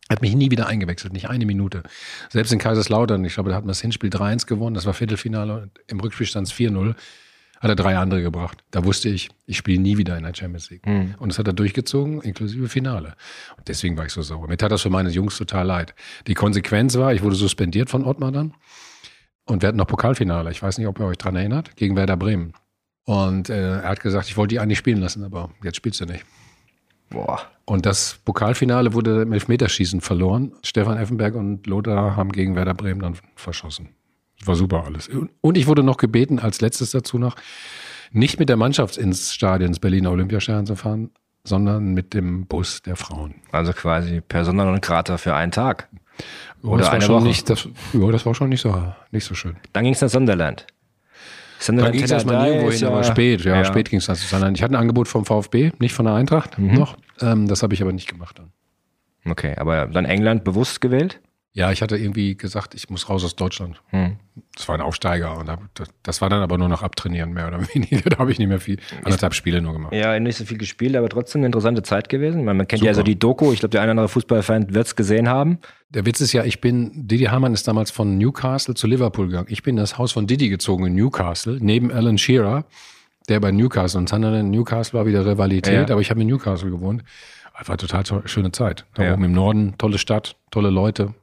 Hat mich nie wieder eingewechselt, nicht eine Minute. Selbst in Kaiserslautern, ich glaube, da hat man das Hinspiel 3-1 gewonnen, das war Viertelfinale, im Rückspiel stand es 4-0, hat er drei andere gebracht. Da wusste ich, ich spiele nie wieder in der Champions League. Und das hat er durchgezogen, inklusive Finale. Und deswegen war ich so sauer. Mir tat das für meine Jungs total leid. Die Konsequenz war, ich wurde suspendiert von Ottmar dann. Und wir hatten noch Pokalfinale. Ich weiß nicht, ob ihr euch dran erinnert, gegen Werder Bremen. Und äh, er hat gesagt, ich wollte die eigentlich spielen lassen, aber jetzt spielst du nicht. Boah. Und das Pokalfinale wurde im Elfmeterschießen verloren. Stefan Effenberg und Lothar haben gegen Werder Bremen dann verschossen. War super alles. Und ich wurde noch gebeten, als letztes dazu noch, nicht mit der Mannschaft ins Stadion, ins Berliner Olympiastadion zu fahren, sondern mit dem Bus der Frauen. Also quasi Persona non grata für einen Tag. Oder das war eine schon Woche. Nicht, das, ja, das war schon nicht so, nicht so schön. Dann ging es nach Sunderland. Dann ging es erstmal nirgendwo hin, aber spät, ja, ja. spät ging es dann zu Sunderland. Ich hatte ein Angebot vom VfB, nicht von der Eintracht noch. Ähm, das habe ich aber nicht gemacht dann. Okay, aber dann England bewusst gewählt? Ja, ich hatte irgendwie gesagt, ich muss raus aus Deutschland. Hm. Das war ein Aufsteiger und hab, das, das war dann aber nur noch abtrainieren, mehr oder weniger. Da habe ich nicht mehr viel, anderthalb Spiele nur gemacht. Ja, nicht so viel gespielt, aber trotzdem eine interessante Zeit gewesen. Man, man kennt ja Super. also die Doku. Ich glaube, der eine oder andere Fußballfan wird es gesehen haben. Der Witz ist ja, ich bin, Didi Hamann ist damals von Newcastle zu Liverpool gegangen. Ich bin in das Haus von Didi gezogen in Newcastle, neben Alan Shearer, der bei Newcastle und Sunderland Newcastle war wieder Rivalität, Ja. aber ich habe in Newcastle gewohnt. War total to schöne Zeit. Da Ja. oben im Norden, tolle Stadt, tolle Leute.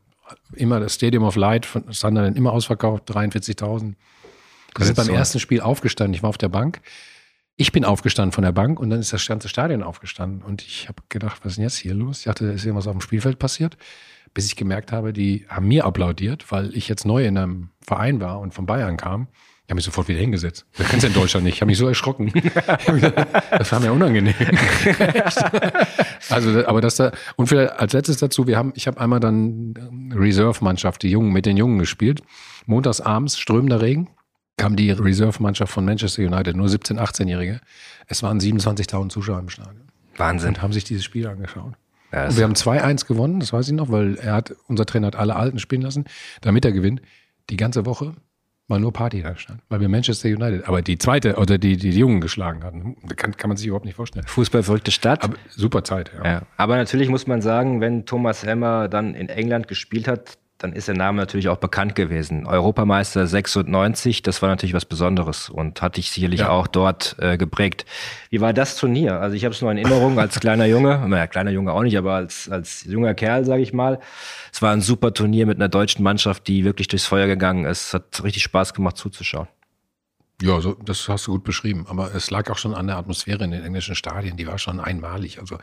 Immer das Stadium of Light von Sunderland immer ausverkauft, 43.000. Wir sind beim so. ersten Spiel aufgestanden. Ich war auf der Bank. Ich bin aufgestanden von der Bank und dann ist das ganze Stadion aufgestanden. Und ich habe gedacht, was ist denn jetzt hier los? Ich dachte, da ist irgendwas auf dem Spielfeld passiert. Bis ich gemerkt habe, die haben mir applaudiert, weil ich jetzt neu in einem Verein war und von Bayern kam. Ich habe mich sofort wieder hingesetzt. Das kannst du in Deutschland nicht. Ich habe mich so erschrocken. Das war mir unangenehm. also, aber das da, und vielleicht als letztes dazu, wir haben, ich habe einmal dann ähm, Reserve-Mannschaft, die Jungen, mit den Jungen gespielt. Montags abends, strömender Regen, kam die Reserve-Mannschaft von Manchester United, nur 17-, 18-Jährige. Es waren 27.000 Zuschauer im Stadion Wahnsinn. und haben sich dieses Spiel angeschaut. Ja, Und wir haben 2-1 gewonnen, das weiß ich noch, weil er hat, unser Trainer hat alle Alten spielen lassen, damit er gewinnt. Die ganze Woche war nur Party da stand, weil wir Manchester United, aber die zweite oder die, die, die Jungen geschlagen hatten. Kann, kann man sich überhaupt nicht vorstellen. Fußballverrückte Stadt. Aber super Zeit, ja. Ja. Aber natürlich muss man sagen, wenn Thomas Helmer dann in England gespielt hat, dann ist der Name natürlich auch bekannt gewesen. Europameister 96, das war natürlich was Besonderes und hat dich sicherlich Ja. auch dort äh, geprägt. Wie war das Turnier? Also ich habe es nur in Erinnerung als kleiner Junge, naja, kleiner Junge auch nicht, aber als, als junger Kerl, sage ich mal. Es war ein super Turnier mit einer deutschen Mannschaft, die wirklich durchs Feuer gegangen ist. Hat richtig Spaß gemacht zuzuschauen. Ja, so, das hast du gut beschrieben. Aber es lag auch schon an der Atmosphäre in den englischen Stadien. Die war schon einmalig. Also,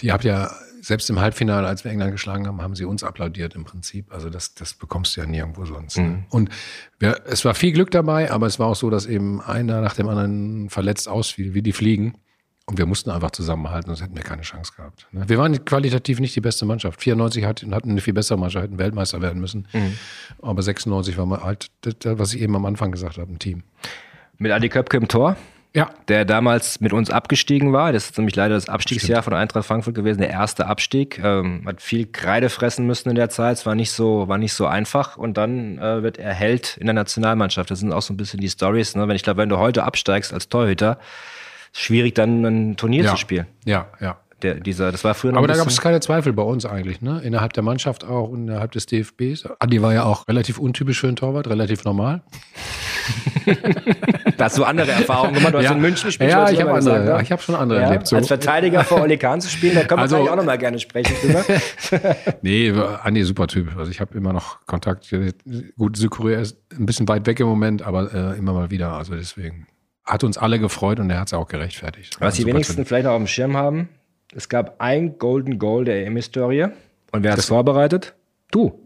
die habt ja, selbst im Halbfinale, als wir England geschlagen haben, haben sie uns applaudiert im Prinzip. Also, das, das bekommst du ja nirgendwo sonst. Ne? Und wir, es war viel Glück dabei, aber es war auch so, dass eben einer nach dem anderen verletzt ausfiel, wie die Fliegen. Und wir mussten einfach zusammenhalten, sonst hätten wir keine Chance gehabt. ne? Wir waren qualitativ nicht die beste Mannschaft. 94 hatten, eine viel bessere Mannschaft, hätten Weltmeister werden müssen. Aber 96 war mal halt, was ich eben am Anfang gesagt habe, ein Team. Mit Adi Köpke im Tor, Ja, der damals mit uns abgestiegen war. Das ist nämlich leider das Abstiegsjahr von Eintracht Frankfurt gewesen, der erste Abstieg. Ähm, hat viel Kreide fressen müssen in der Zeit. Es war nicht so, war nicht so einfach. Und dann äh, wird er Held in der Nationalmannschaft. Das sind auch so ein bisschen die Stories. Ne? Wenn ich glaube, wenn du heute absteigst als Torhüter, ist schwierig dann ein Turnier ja. zu spielen. Ja, ja. Der, dieser, das war früher noch Aber da gab es keine Zweifel bei uns eigentlich, ne? Innerhalb der Mannschaft auch und innerhalb des DFBs. Andi war ja auch relativ untypisch für einen Torwart, relativ normal. da hast du andere Erfahrungen gemacht. Du hast Ja. in München gespielt. Ja, ich habe andere- gesagt haben. ich habe schon andere ja, erlebt, so. Als Verteidiger vor Oli Kahn zu spielen, da können wir Also- auch noch mal gerne sprechen drüber. Nee, Andi super Typ. Also ich habe immer noch Kontakt. Gut, Südkorea ist ein bisschen weit weg im Moment, aber äh, immer mal wieder. Also deswegen hat uns alle gefreut und er hat es auch gerechtfertigt. Was die wenigsten Typ. vielleicht noch auf dem Schirm haben, es gab ein Golden Goal der EM-Historie. Und wer hat es vorbereitet? Du.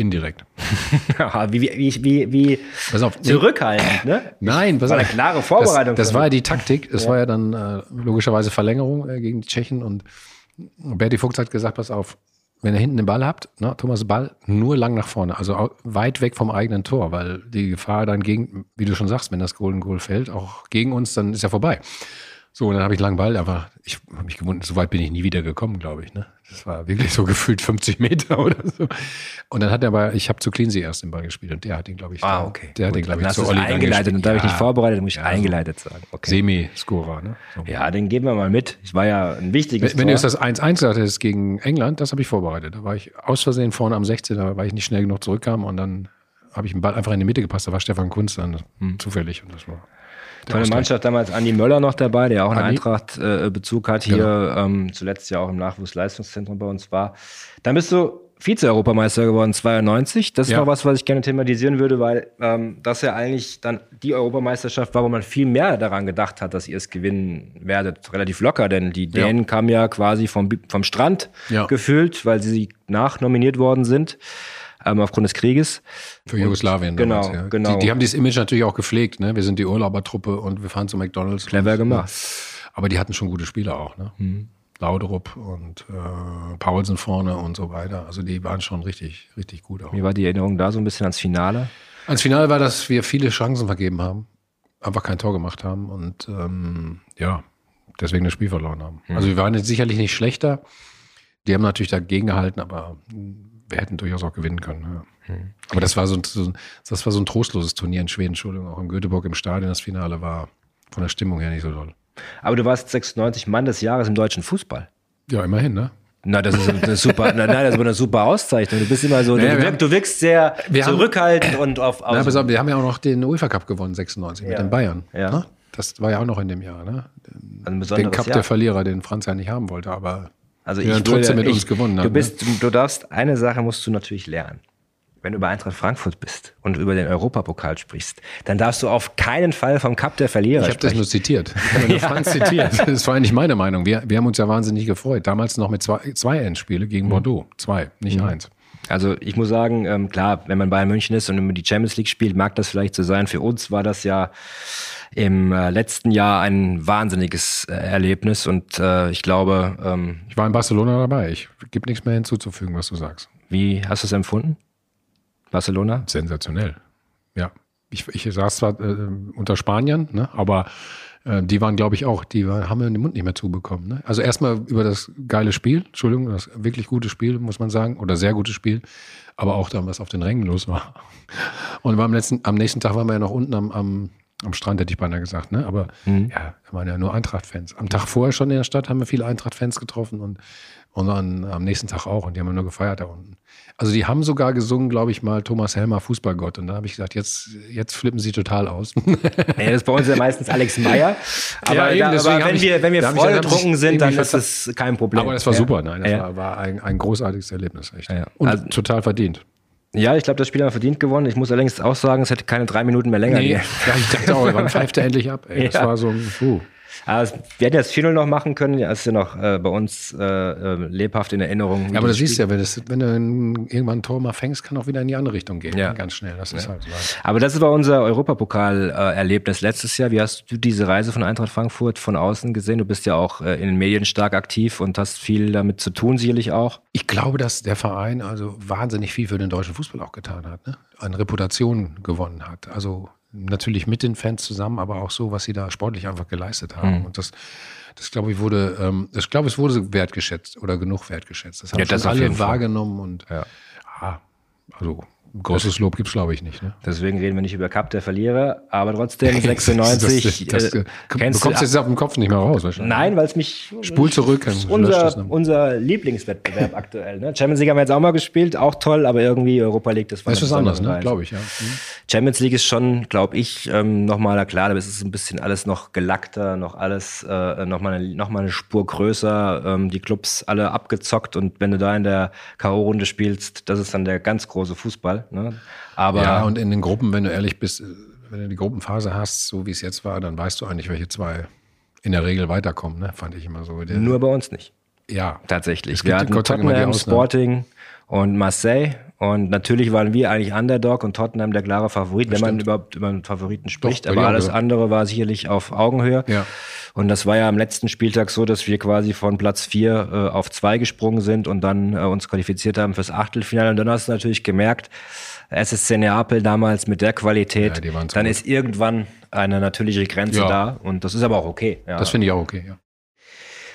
Indirekt. Wie, wie, wie, wie, Pass auf. zurückhaltend, ne? Nein, pass war auf. eine klare Vorbereitung Das, das war ja die Taktik. Das war ja dann äh, logischerweise Verlängerung äh, gegen die Tschechen. Und Berti Fuchs hat gesagt, pass auf, wenn ihr hinten den Ball habt, ne, Thomas Ball, nur lang nach vorne. Also weit weg vom eigenen Tor, weil die Gefahr dann gegen, wie du schon sagst, wenn das Golden Goal fällt, auch gegen uns, dann ist ja vorbei. So, und dann habe ich Ball, aber ich habe mich gewundert, so weit bin ich nie wieder gekommen, glaube ich. Ne? Das war wirklich so gefühlt 50 Meter oder so. Und dann hat er aber, ich habe zu Cleansey erst den Ball gespielt und der hat ihn, glaube ich, Ah, okay. Der hat den, glaube ich, zu es Olli eingeleitet und da habe ich nicht vorbereitet, dann muss ich Ja, so eingeleitet sagen. Okay. Semi-Scorer. Ne? So. Ja, den geben wir mal mit. Ich war ja ein wichtiges Wenn, wenn du jetzt das 1-1 gesagt hättest gegen England, das habe ich vorbereitet. Da war ich aus Versehen vorne am 16, da weil ich nicht schnell genug zurückkam und dann habe ich den Ball einfach in die Mitte gepasst. Da war Stefan Kunz dann zufällig und das war Tolle. Mannschaft, damals Andi Möller noch dabei, der auch einen. Eintracht-Bezug hat, hier Genau. ähm, zuletzt ja auch im Nachwuchsleistungszentrum bei uns war. Dann bist du Vize-Europameister geworden, 92. Das ist Ja. noch was, was ich gerne thematisieren würde, weil ähm, das ja eigentlich dann die Europameisterschaft war, wo man viel mehr daran gedacht hat, dass ihr es gewinnen werdet. Relativ locker, denn die Ja. Dänen kamen ja quasi vom, vom Strand Ja. gefühlt, weil sie nachnominiert worden sind. Ähm, aufgrund des Krieges. Für Jugoslawien. Genau, damals, ja. genau. Die, die haben dieses Image natürlich auch gepflegt. Ne? Wir sind die Urlaubertruppe und wir fahren zu McDonalds. Clever und, gemacht. Aber die hatten schon gute Spieler auch. Ne? Lauderup und äh, Paulsen vorne und so weiter. Also die waren schon richtig, richtig gut auch. Wie war die Erinnerung da so ein bisschen ans Finale? Ans Finale war, dass wir viele Chancen vergeben haben. einfach kein Tor gemacht haben und ähm, ja, deswegen das Spiel verloren haben. Also wir waren jetzt sicherlich nicht schlechter. Die haben natürlich dagegen gehalten, aber wir hätten durchaus auch gewinnen können. Ja. Aber das war so, ein, so, das war so ein trostloses Turnier in Schweden, Entschuldigung, auch in Göteborg im Stadion. Das Finale war von der Stimmung her nicht so toll. Aber du warst 96 Mann des Jahres im deutschen Fußball. Ja, immerhin, ne? Na, das ist eine super, na, nein, das ist eine super Auszeichnung. Du bist immer so, Naja, du, wir du wirkst sehr wir haben- zurückhaltend und auf, auf Na, auf, wir haben ja auch noch den UEFA Cup gewonnen, 96, mit Ja. den Bayern. Ja. Ne? Das war ja auch noch in dem Jahr, ne? Den Cup Jahr. der Verlierer, den Franz ja nicht haben wollte, aber Also Ja, ich trotzdem würde, mit uns ich, gewonnen Du hat, ne? bist, du darfst, eine Sache musst du natürlich lernen. Wenn du über Eintracht Frankfurt bist und über den Europapokal sprichst, dann darfst du auf keinen Fall vom Cup der Verlierer Ich habe das nur zitiert. Ich habe nur Franz zitiert. Das war eigentlich meine Meinung. Wir, wir haben uns ja wahnsinnig gefreut. Damals noch mit zwei, zwei Endspiele gegen Mhm. Bordeaux. Zwei, nicht eins. Also ich muss sagen, ähm, klar, wenn man Bayern München ist und immer die Champions League spielt, mag das vielleicht so sein. Für uns war das ja im äh, letzten Jahr ein wahnsinniges äh, Erlebnis und äh, ich glaube, ähm, Ich war in Barcelona dabei. Ich gibt nichts mehr hinzuzufügen, was du sagst. wie hast du es empfunden? Barcelona? Sensationell. Ja. Ich, ich saß zwar äh, unter Spaniern, ne? aber die waren, glaube ich, auch, die haben mir den Mund nicht mehr zubekommen. Ne? Also erstmal über das geile Spiel, Entschuldigung, das wirklich gute Spiel, muss man sagen, oder sehr gutes Spiel, aber auch dann, was auf den Rängen los war. Und am, letzten, am nächsten Tag waren wir ja noch unten am, am, am Strand, hätte ich beinahe gesagt, ne? Aber ja, wir waren ja nur Eintracht-Fans. Am Tag vorher schon in der Stadt haben wir viele Eintracht-Fans getroffen und, und dann am nächsten Tag auch. Und die haben nur gefeiert da unten. Also die haben sogar gesungen, glaube ich mal, Thomas Helmer, Fußballgott. Und da habe ich gesagt, jetzt, jetzt flippen sie total aus. Ja, das ist bei uns ja meistens Alex Meyer. Aber, Ja, eben, da, aber wenn, wir, wenn wir da hab ich- voll da hab ich betrunken sind, dann ist das kein Problem. Aber das war ja. super, nein, das Ja. war, war ein, ein großartiges Erlebnis, echt. Und Also- total verdient. Ja, ich glaube, das Spiel haben wir verdient gewonnen. Ich muss allerdings auch sagen, es hätte keine drei Minuten mehr länger Nee, gehen. ja, ich dachte auch, wann pfeift er endlich ab? Ey, das Ja. war so ein, puh. Aber es- wir hätten das 4-0 noch machen können. Das ist ja noch äh, bei uns äh, äh, lebhaft in Erinnerung. Ja, aber dieses siehst du ja, wenn, das, wenn du irgendwann ein Tor mal fängst, kann auch wieder in die andere Richtung gehen. Ja. Ganz schnell. Das ist halt so. Aber das war unser Europapokal-Erlebnis letztes Jahr. Wie hast du diese Reise von Eintracht Frankfurt von außen gesehen? Du bist ja auch äh, in den Medien stark aktiv und hast viel damit zu tun, sicherlich auch. Ich glaube, dass der Verein also wahnsinnig viel für den deutschen Fußball auch getan hat, ne? an Reputation gewonnen hat. Also natürlich mit den Fans zusammen, aber auch so, was sie da sportlich einfach geleistet haben. Und das, das glaube ich wurde, ähm, ich glaube, es wurde wertgeschätzt oder genug wertgeschätzt. Das haben Ja, das alle wahrgenommen und Ja. ah, also großes Lob gibt's glaube ich nicht. Ne? Deswegen reden wir nicht über Cup der Verlierer, aber trotzdem 96. das, das, äh, du kennst bekommst du, jetzt auf dem Kopf nicht mehr raus. wahrscheinlich. Nein, weil es mich. Spul zurück, Das das unser, unser Lieblingswettbewerb aktuell. Ne? Champions League haben wir jetzt auch mal gespielt, auch toll, aber irgendwie Europa League, das war Das ist was anderes, ne? Glaube ich. Ja. Mhm. Champions League ist schon, glaube ich, ähm, nochmal klar, aber es ist ein bisschen alles noch gelackter, noch alles äh, nochmal eine, noch mal eine Spur größer, ähm, die Clubs alle abgezockt und wenn du da in der K.O.-Runde spielst, das ist dann der ganz große Fußball. Ne? Aber Ja, und in den Gruppen, wenn du ehrlich bist, äh, wenn du die Gruppenphase hast, so wie es jetzt war, dann weißt du eigentlich, welche zwei in der Regel weiterkommen, ne? fand ich immer so. Nur bei uns nicht. ja, Tatsächlich. Wir hatten Tottenham. Sporting und Marseille. Und natürlich waren wir eigentlich Underdog und Tottenham der klare Favorit, wenn man stimmt. überhaupt über einen Favoriten spricht. bei Aber alles andere war sicherlich auf Augenhöhe. Ja. Und das war ja am letzten Spieltag so, dass wir quasi von Platz vier äh, auf zwei gesprungen sind und dann äh, uns qualifiziert haben fürs Achtelfinale. Und dann hast du natürlich gemerkt, SSC Neapel damals mit der Qualität, Ja, dann gut. ist irgendwann eine natürliche Grenze Ja. da. Und das ist aber auch okay. Ja. das finde ich auch okay. Ja.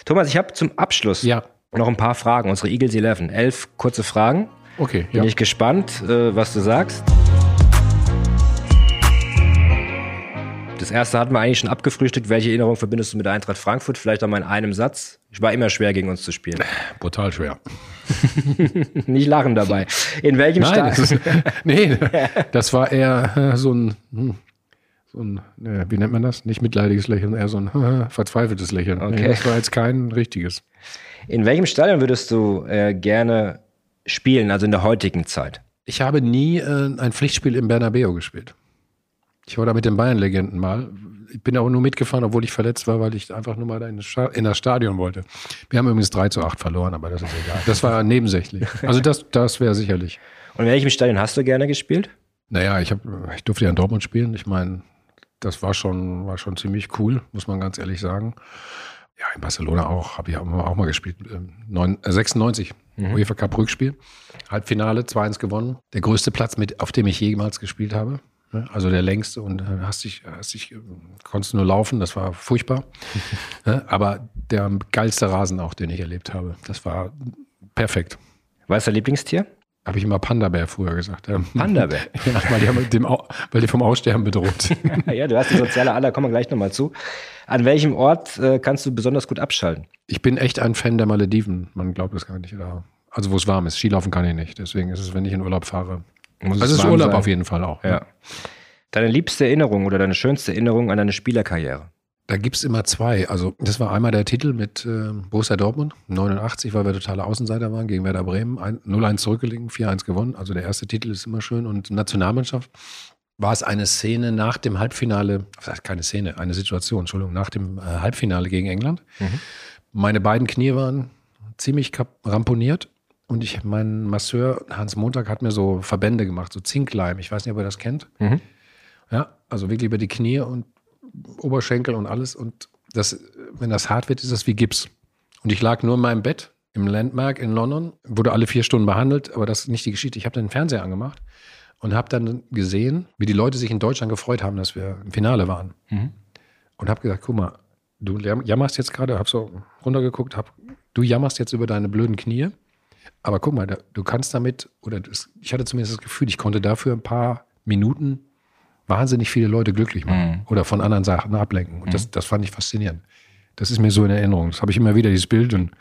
Thomas, ich habe zum Abschluss Ja. noch ein paar Fragen. Unsere Eagles 11. Elf kurze Fragen. Okay, Bin ich gespannt, äh, was du sagst. Das erste hatten wir eigentlich schon abgefrühstückt. Welche Erinnerung verbindest du mit der Eintracht Frankfurt? Vielleicht auch mal in einem Satz. Ich war immer schwer, gegen uns zu spielen. brutal schwer. Nicht lachen dabei. In welchem Nein, das Stadion? ist, nee, das war eher äh, so ein, hm, so ein wie nennt man das? Nicht mitleidiges Lächeln, eher so ein äh, verzweifeltes Lächeln. Okay. Nee, das war jetzt kein richtiges. In welchem Stadion würdest du äh, gerne spielen, also in der heutigen Zeit? Ich habe nie äh, ein Pflichtspiel im Bernabeu gespielt. Ich war da mit den Bayern-Legenden mal. Ich bin aber nur mitgefahren, obwohl ich verletzt war, weil ich einfach nur mal da in das, in das Stadion wollte. Wir haben übrigens 3 zu 8 verloren, aber das ist egal. Das war nebensächlich. Also das, das wäre sicherlich. Und in welchem Stadion hast du gerne gespielt? Naja, ich, hab, ich durfte ja in Dortmund spielen. Ich meine, das war schon, war schon ziemlich cool, muss man ganz ehrlich sagen. Ja, in Barcelona auch, habe ich auch mal, auch gespielt. Ähm, neun, äh, 96, UEFA Cup Rückspiel. Halbfinale, 2-1 gewonnen. Der größte Platz, mit, auf dem ich jemals gespielt habe. Ne? also der längste und äh, hast dich, hast dich, äh, konntest nur laufen, das war furchtbar. Ne? Aber der geilste Rasen auch, den ich erlebt habe, das war perfekt. Was ist dein Lieblingstier? Habe ich immer Panda-Bär früher gesagt. Panda-Bär? ja, weil die, haben dem, weil die vom Aussterben bedroht. ja, du hast die soziale Ader, kommen wir gleich nochmal zu. An welchem Ort äh, kannst du besonders gut abschalten? Ich bin echt ein Fan der Malediven. Man glaubt es gar nicht. Also wo es warm ist. Skilaufen kann ich nicht. Deswegen ist es, wenn ich in Urlaub fahre. Muss also es ist Urlaub sein? auf jeden Fall auch. ne? Ja. Deine liebste Erinnerung oder deine schönste Erinnerung an deine Spielerkarriere? Da gibt es immer zwei. Also das war einmal der Titel mit äh, Borussia Dortmund, 89, weil wir totale Außenseiter waren, gegen Werder Bremen, ein- 0-1 zurückgelegen, 4-1 gewonnen. Also der erste Titel ist immer schön. Und Nationalmannschaft war es eine Szene nach dem Halbfinale, keine Szene, eine Situation, Entschuldigung, nach dem äh, Halbfinale gegen England. Meine beiden Knie waren ziemlich ramponiert. Und ich, mein Masseur Hans Montag hat mir so Verbände gemacht, so Zinkleim. Ich weiß nicht, ob ihr das kennt. Mhm. Ja, also wirklich über die Knie und Oberschenkel und alles. Und das, wenn das hart wird, ist das wie Gips. Und ich lag nur in meinem Bett im Landmark in London, wurde alle vier Stunden behandelt, aber das ist nicht die Geschichte. Ich habe dann den Fernseher angemacht und habe dann gesehen, wie die Leute sich in Deutschland gefreut haben, dass wir im Finale waren. Und habe gesagt, guck mal, du jam- jammerst jetzt gerade, habe so runtergeguckt, hab, du jammerst jetzt über deine blöden Knie, aber guck mal, da, du kannst damit, oder das, ich hatte zumindest das Gefühl, ich konnte dafür ein paar Minuten wahnsinnig viele Leute glücklich machen oder von anderen Sachen ablenken. Und das, das fand ich faszinierend. Das ist mir so in Erinnerung. Das habe ich immer wieder, dieses Bild. Und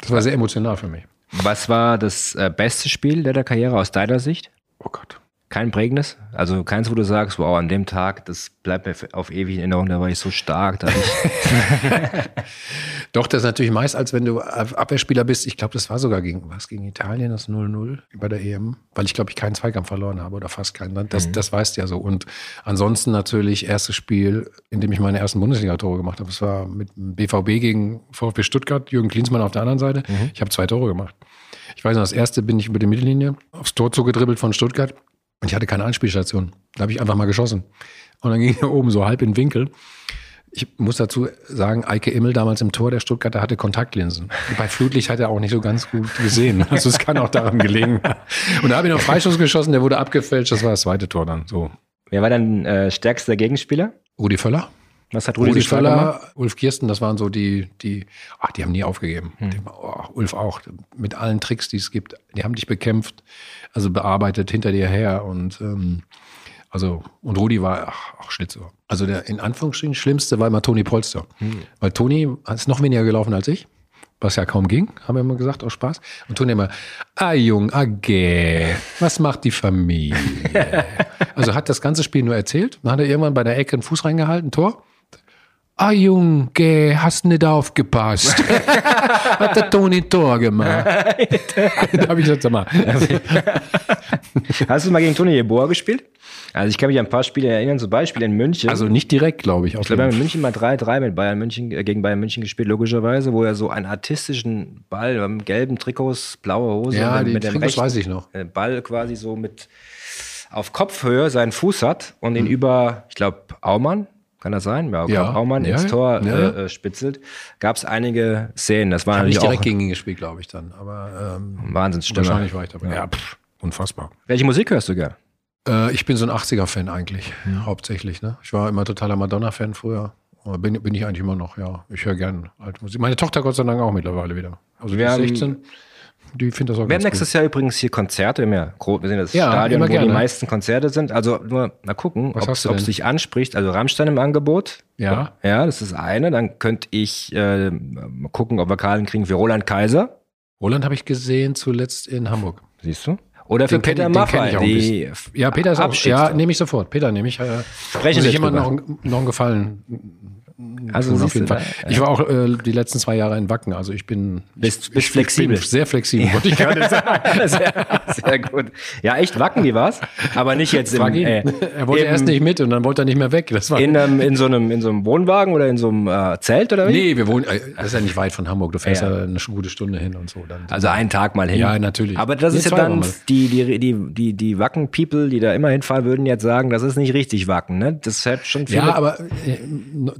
das war sehr emotional für mich. Was war das äh, beste Spiel der Karriere aus deiner Sicht? Oh Gott. Kein prägendes? Also keins, wo du sagst, wow, an dem Tag, das bleibt mir auf ewig in Erinnerung, da war ich so stark. Da Doch, das ist natürlich meist, als wenn du Ab- Abwehrspieler bist. Ich glaube, das war sogar gegen, was, gegen Italien, das 0-0 bei der EM, weil ich glaube, ich keinen Zweikampf verloren habe oder fast keinen. Das, das weißt du ja so. Und ansonsten natürlich erstes Spiel, in dem ich meine ersten Bundesliga-Tore gemacht habe. Das war mit dem BVB gegen VfB Stuttgart, Jürgen Klinsmann auf der anderen Seite. Ich habe zwei Tore gemacht. Ich weiß noch, das erste bin ich über die Mittellinie aufs Tor zugedribbelt von Stuttgart und ich hatte keine Anspielstation. Da habe ich einfach mal geschossen. Und dann ging er oben so halb in den Winkel. Ich muss dazu sagen, Eike Immel damals im Tor der Stuttgarter hatte Kontaktlinsen. Bei Flutlicht hat er auch nicht so ganz gut gesehen. Also es kann auch daran gelegen. Und da habe ich noch einen Freischuss geschossen, der wurde abgefälscht. Das war das zweite Tor dann. So. wer war dein äh, stärkster Gegenspieler? Rudi Völler. Was hat Rudi, Rudi? Völler, Ulf Kirsten, das waren so die, die, ach, die haben nie aufgegeben. Die, oh, Ulf auch, mit allen Tricks, die es gibt. Die haben dich bekämpft, also bearbeitet hinter dir her und ähm, also und Rudi war ach, auch Schlitzohr. Also der in Anführungsstrichen schlimmste war immer Toni Polster, weil Toni ist noch weniger gelaufen als ich. Was ja kaum ging, haben wir immer gesagt, aus Spaß. Und Toni immer, ah Jung, ah gäh, was macht die Familie? also hat das ganze Spiel nur erzählt. Dann hat er irgendwann bei der Ecke einen Fuß reingehalten, Tor. Ah, Junge, hast nicht aufgepasst. Hat der Toni Tor gemacht. da habe ich gesagt, sag mal. Hast du mal gegen Toni Jeboa gespielt? Also ich kann mich an ein paar Spiele erinnern, zum Beispiel in München. Also nicht direkt, glaube ich. ich glaube, wir haben in München mal 3-3 mit Bayern München, äh, gegen Bayern München gespielt, logischerweise, wo er so einen artistischen Ball, mit gelben Trikots, blaue Hose, ja, mit, mit dem Trikots rechten weiß ich noch. äh, Ball quasi so mit auf Kopfhöhe seinen Fuß hat und ihn über, ich glaube, Aumann, kann das sein? Ja, Mhm. Ja. ja. Aumann Ja, ins. Tor Ja. Äh, äh, spitzelt. Gab es einige Szenen. Das war nicht direkt auch gegen ihn gespielt, glaube ich dann. Aber ähm, Wahnsinnsstimme. wahrscheinlich war ich dabei. Ja, pff, unfassbar. Welche Musik hörst du gern? Äh, ich bin so ein 80er-Fan eigentlich, hauptsächlich. Ne? Ich war immer totaler Madonna-Fan früher. Bin, bin ich eigentlich immer noch, ja. Ich höre gern alte Musik. Meine Tochter Gott sei Dank auch mittlerweile wieder. Also Wir haben- 16. Die findet das auch Wir haben nächstes Jahr übrigens hier Konzerte. Wir, ja, wir sind das Ja, Stadion, wo die gerne. meisten Konzerte sind. Also nur mal gucken, ob es denn? sich anspricht. Also Rammstein im Angebot. Ja. Ja, das ist eine. Dann könnte ich äh, mal gucken, ob wir Karten kriegen für Roland Kaiser. Roland habe ich gesehen zuletzt in Hamburg. Siehst du? Oder für Den Peter kenn Maffay. Die Ja, Peter ist auch. Ja, nehme ich sofort. Peter nehme ich. Äh, Sprechen muss wir ich immer drüber. noch, noch einen Gefallen Also auf jeden Fall. da, Ich war auch äh, die letzten zwei Jahre in Wacken, also ich bin Bist- ich, bist ich, flexibel. Bin sehr flexibel, wollte ich gerade sagen. sehr, sehr gut. Ja, echt Wacken, wie war's? Aber nicht jetzt im, ihn. äh, er wollte im- erst nicht mit und dann wollte er nicht mehr weg. Das war in, einem, in, so einem, in so einem Wohnwagen oder in so einem äh, Zelt oder wie? nee, wir wohnen. äh, Das ist ja nicht weit von Hamburg. Du fährst Ja. ja, eine gute Stunde hin und so. Dann, Also einen Tag mal hin. Ja, natürlich. Aber das Nee, ist ja dann, die, die, die, die, die Wacken-People, die da immer hinfahren, würden jetzt sagen, das ist nicht richtig Wacken, ne? Das hat schon viel. Ja, aber äh,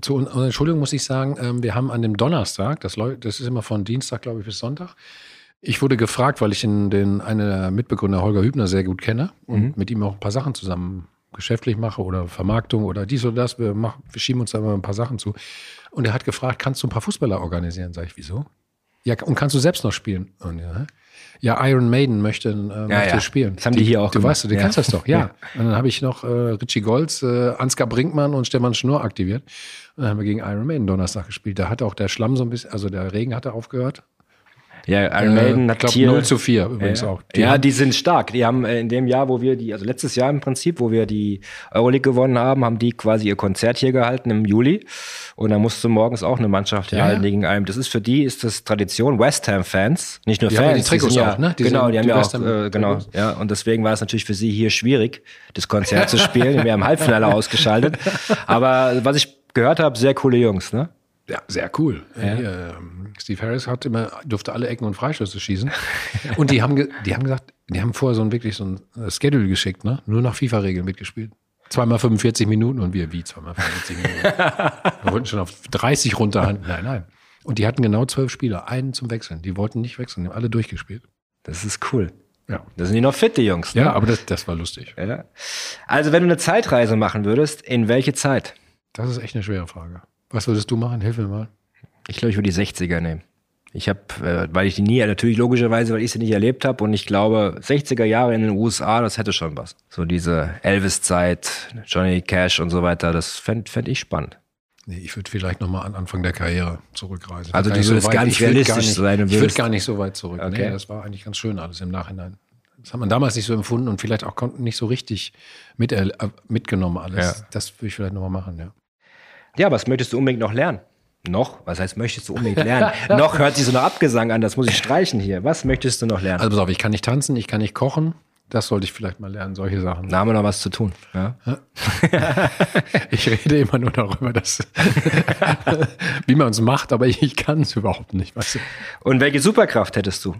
zu unserer Entschuldigung muss ich sagen, ähm, wir haben an dem Donnerstag, das, das ist immer von Dienstag, glaube ich, bis Sonntag. Ich wurde gefragt, weil ich den, den einen der Mitbegründer Holger Hübner sehr gut kenne und Mhm. mit ihm auch ein paar Sachen zusammen geschäftlich mache oder Vermarktung oder dies oder das. Wir, machen, wir schieben uns da immer ein paar Sachen zu. Und er hat gefragt, kannst du ein paar Fußballer organisieren? Sag ich, wieso? Ja, und kannst du selbst noch spielen? Und ja, ja Iron Maiden möchte, äh, möchte ja. spielen. Das haben die, hier auch Du gemacht. weißt, du, du Ja. kannst das doch, ja. Und dann habe ich noch äh, Richie Golds, äh, Ansgar Brinkmann und Stefan Schnurr aktiviert. Und dann haben wir gegen Iron Maiden Donnerstag gespielt. Da hat auch der Schlamm so ein bisschen, also der Regen hatte aufgehört. Ja, Iron Maiden äh, hat ich glaube hier 0 zu 4 übrigens ja. auch. ja, haben- die sind stark. Die haben äh, in dem Jahr, wo wir die, also letztes Jahr im Prinzip, wo wir die Euroleague gewonnen haben, haben die quasi ihr Konzert hier gehalten im Juli. Und da musste morgens auch eine Mannschaft hier Ja, halten ja. gegen einem. Das ist für die ist das Tradition. West Ham Fans, nicht nur Die Fans. haben ja die Trikots sind ja, auch, ne? Die genau, die haben die ja auch, äh, genau, Trikots. ja. Und deswegen war es natürlich für sie hier schwierig, das Konzert zu spielen. Wir haben Halbfinale ausgeschaltet. Aber was ich gehört habe, sehr coole Jungs, ne? Ja, sehr cool. Äh, hier, ähm, Steve Harris hat immer, durfte alle Ecken und Freischüsse schießen. und die haben, die haben gesagt, die haben vorher so ein wirklich so ein äh, Schedule geschickt, ne? Nur nach FIFA-Regeln mitgespielt. Zweimal 45 Minuten und wir, wie zweimal 45 Minuten? wir wollten schon auf 30 runterhandeln. Nein, nein. Und die hatten genau zwölf Spieler, einen zum Wechseln. Die wollten nicht wechseln, die haben alle durchgespielt. Das ist cool. Ja. Das sind die noch fitte Jungs, ne? Ja, aber das, das war lustig. Ja. Also, wenn du eine Zeitreise machen würdest, in welche Zeit? Das ist echt eine schwere Frage. Was würdest du machen? Hilf mir mal. Ich glaube, ich würde die 60er nehmen. Ich habe, äh, weil ich die nie, natürlich logischerweise, weil ich sie nicht erlebt habe und ich glaube, 60er Jahre in den USA, das hätte schon was. So diese Elvis-Zeit, Johnny Cash und so weiter, das fände fänd ich spannend. Nee, ich würde vielleicht nochmal an Anfang der Karriere zurückreisen. Also Gar du nicht würdest ganz ich würd realistisch gar nicht, sein Ich würde gar nicht so weit zurück. Okay. Nee, das war eigentlich ganz schön alles im Nachhinein. Das hat man damals nicht so empfunden und vielleicht auch nicht so richtig mit, äh, mitgenommen alles. Ja. Das würde ich vielleicht nochmal machen, ja. Ja, was möchtest du unbedingt noch lernen? Noch? Was heißt, möchtest du unbedingt lernen? noch hört sich so nach Abgesang an, das muss ich streichen hier. Was möchtest du noch lernen? Also pass auf, ich kann nicht tanzen, ich kann nicht kochen. Das sollte ich vielleicht mal lernen, solche Sachen. da haben wir noch was zu tun. Ja? Ich rede immer nur darüber, dass, wie man es macht, aber ich, ich kann es überhaupt nicht. Weißt du? Und welche Superkraft hättest du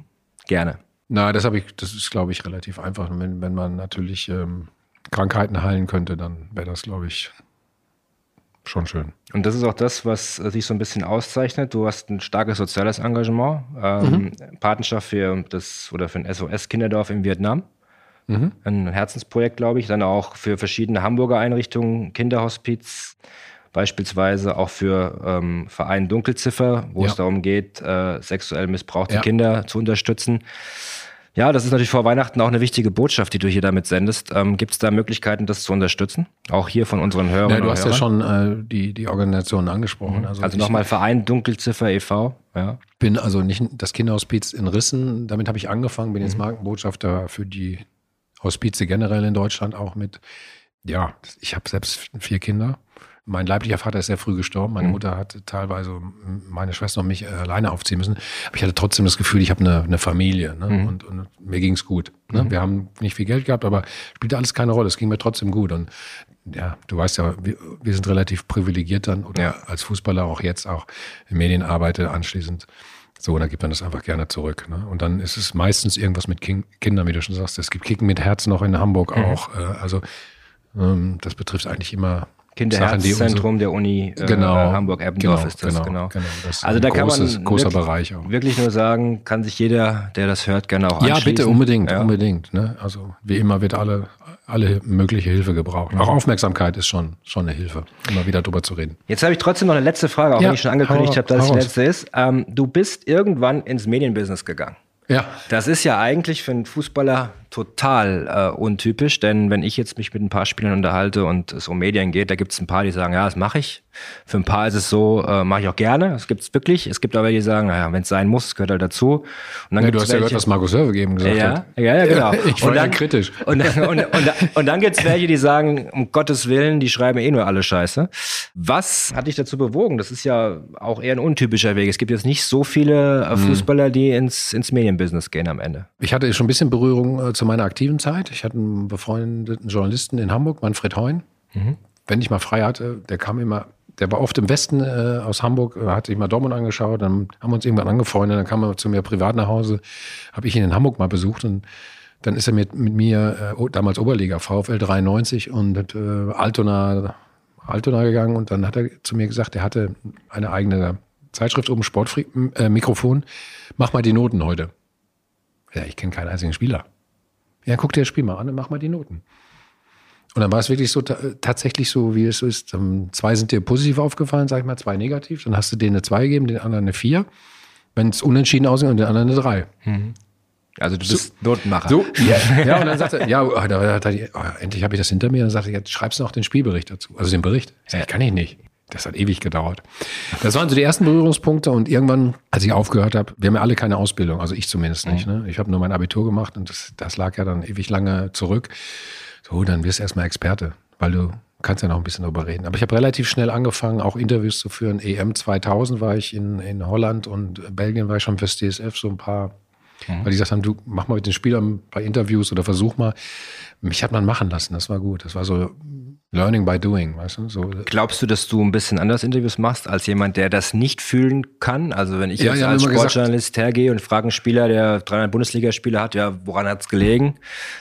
gerne? Na, das habe ich, das ist, glaube ich, relativ einfach. Wenn, wenn man natürlich ähm, Krankheiten heilen könnte, dann wäre das, glaube ich, schon schön. Und das ist auch das, was äh, dich so ein bisschen auszeichnet. Du hast ein starkes soziales Engagement, ähm, Patenschaft für das oder für ein SOS-Kinderdorf in Vietnam. Ein Herzensprojekt, glaube ich. Dann auch für verschiedene Hamburger Einrichtungen, Kinderhospiz, beispielsweise auch für ähm, Verein Dunkelziffer, wo Ja. es darum geht, äh, sexuell missbrauchte Ja. Kinder zu unterstützen. Ja, das ist natürlich vor Weihnachten auch eine wichtige Botschaft, die du hier damit sendest. Ähm, Gibt es da Möglichkeiten, das zu unterstützen? Auch hier von unseren Hörern. Ja, du hast ja schon äh, die, die Organisation angesprochen. Also, Also ich nochmal Verein Dunkelziffer e.V. Ja. bin also nicht das Kinderhospiz in Rissen. Damit habe ich angefangen, bin jetzt Mhm. Markenbotschafter für die Hospize generell in Deutschland auch mit. Ja, ich habe selbst vier Kinder. Mein leiblicher Vater ist sehr früh gestorben. Meine Mhm. Mutter hatte teilweise meine Schwester und mich äh, alleine aufziehen müssen. Aber ich hatte trotzdem das Gefühl, ich habe eine, eine Familie ne? Mhm. und, und mir ging es gut. Ne? Wir haben nicht viel Geld gehabt, aber spielte alles keine Rolle. Es ging mir trotzdem gut. Und ja, du weißt ja, wir, wir sind relativ privilegiert dann oder Ja. als Fußballer auch jetzt auch in Medien arbeite anschließend. So, und dann gibt man das einfach gerne zurück. Ne? Und dann ist es meistens irgendwas mit King Kindern, wie du schon sagst. Es gibt Kicken mit Herz noch in Hamburg Mhm. auch. Äh, also ähm, das betrifft eigentlich immer Kinderherzzentrum der Uni äh, Genau. Hamburg-Eppendorf Genau, ist das, genau, genau. genau. Das ist also ein da kann großes- man großer wirklich, Bereich auch. wirklich nur sagen, kann sich jeder, der das hört, gerne auch Ja, anschließen. bitte, unbedingt, Ja. unbedingt. Ne? Also wie immer wird alle, alle mögliche Hilfe gebraucht. Auch Aufmerksamkeit ist schon, schon eine Hilfe, immer wieder drüber zu reden. Jetzt habe ich trotzdem noch eine letzte Frage, auch Ja, wenn ich schon angekündigt habe, dass es die letzte ist. Ähm, du bist irgendwann ins Medienbusiness gegangen. Ja, Das ist ja eigentlich für einen Fußballer total äh, untypisch, denn wenn ich jetzt mich mit ein paar Spielern unterhalte und es um Medien geht, da gibt es ein paar, die sagen, ja, das mache ich. Für ein paar ist es so, äh, mache ich auch gerne. Das gibt es wirklich. Es gibt aber die, die sagen, naja, wenn es sein muss, gehört halt dazu. Und dann ja du hast ja gehört, welche- was Markus Serve eben gesagt ja, hat. ja, ja, genau. Ich war ja kritisch. Und, und, und, und, und dann gibt es welche, die sagen, um Gottes Willen, die schreiben eh nur alle Scheiße. Was hat dich dazu bewogen? Das ist ja auch eher ein untypischer Weg. Es gibt jetzt nicht so viele äh, Fußballer, die ins, ins Medienbusiness gehen am Ende. Ich hatte schon ein bisschen Berührung äh, zu meiner aktiven Zeit. Ich hatte einen befreundeten Journalisten in Hamburg, Manfred Heun. Wenn ich mal frei hatte, der kam immer, der war oft im Westen äh, aus Hamburg, äh, hat sich mal Dortmund angeschaut, dann haben wir uns irgendwann angefreundet, dann kam er zu mir privat nach Hause, habe ich ihn in Hamburg mal besucht und dann ist er mit, mit mir, äh, damals Oberliga, VfL 93 und äh, Altona, Altona gegangen und dann hat er zu mir gesagt, er hatte eine eigene Zeitschrift oben, Sportmikrofon, äh, Mikrofon. mach mal die Noten heute. Ja, ich kenne keinen einzigen Spieler. Ja, guck dir das Spiel mal an und mach mal die Noten. Und dann war es wirklich so tatsächlich so, wie es so ist. Zwei sind dir positiv aufgefallen, sag ich mal, zwei negativ. Dann hast du denen eine zwei gegeben, den anderen eine vier. Wenn es unentschieden aussieht und den anderen eine drei. Mhm. Also du bist so, Notenmacher. So, ja. ja, und dann sagte er, ja, oh, da, da, oh, endlich habe ich das hinter mir. Und dann sagte er, jetzt schreibst du noch den Spielbericht dazu. Also den Bericht. Ich sag, kann ich nicht. Das hat ewig gedauert. Das waren so die ersten Berührungspunkte und irgendwann, als ich aufgehört habe, wir haben ja alle keine Ausbildung, also ich zumindest nicht. Mhm. Ne? Ich habe nur mein Abitur gemacht und das, das lag ja dann ewig lange zurück. So, dann wirst du erstmal Experte, weil du kannst ja noch ein bisschen drüber reden. Aber ich habe relativ schnell angefangen, auch Interviews zu führen. EM 2000 war ich in, in Holland und Belgien war ich schon fürs DSF, so ein paar, mhm. weil die gesagt haben, du mach mal mit den Spielern ein paar Interviews oder versuch mal. Mich hat man machen lassen, das war gut. Das war so Learning by doing, weißt du? So. Glaubst du, dass du ein bisschen anders Interviews machst als jemand, der das nicht fühlen kann? Also wenn ich ja, jetzt als Sportjournalist gesagt, hergehe und frage einen Spieler, der 300 Bundesligaspiele hat, ja, woran hat's gelegen?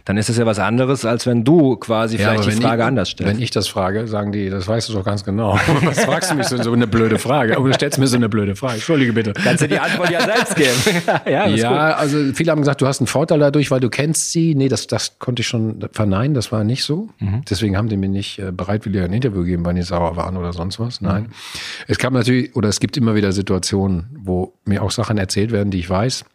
Dann ist das ja was anderes, als wenn du quasi ja, vielleicht die Frage ich, anders stellst. Wenn ich das frage, sagen die, das weißt du doch ganz genau. Was fragst du mich so, so eine blöde Frage? Aber du stellst mir so eine blöde Frage. Entschuldige bitte. Kannst du die Antwort ja selbst geben? ja, ja also viele haben gesagt, du hast einen Vorteil dadurch, weil du kennst sie. Nee, das, das konnte ich schon verneinen, das war nicht so. Mhm. Deswegen haben die mir nicht äh, bereitwillig ein Interview geben, weil die sauer waren oder sonst was. Nein. Mhm. Es gab natürlich, oder es gibt immer wieder Situationen, wo mir auch Sachen erzählt werden, die ich weiß,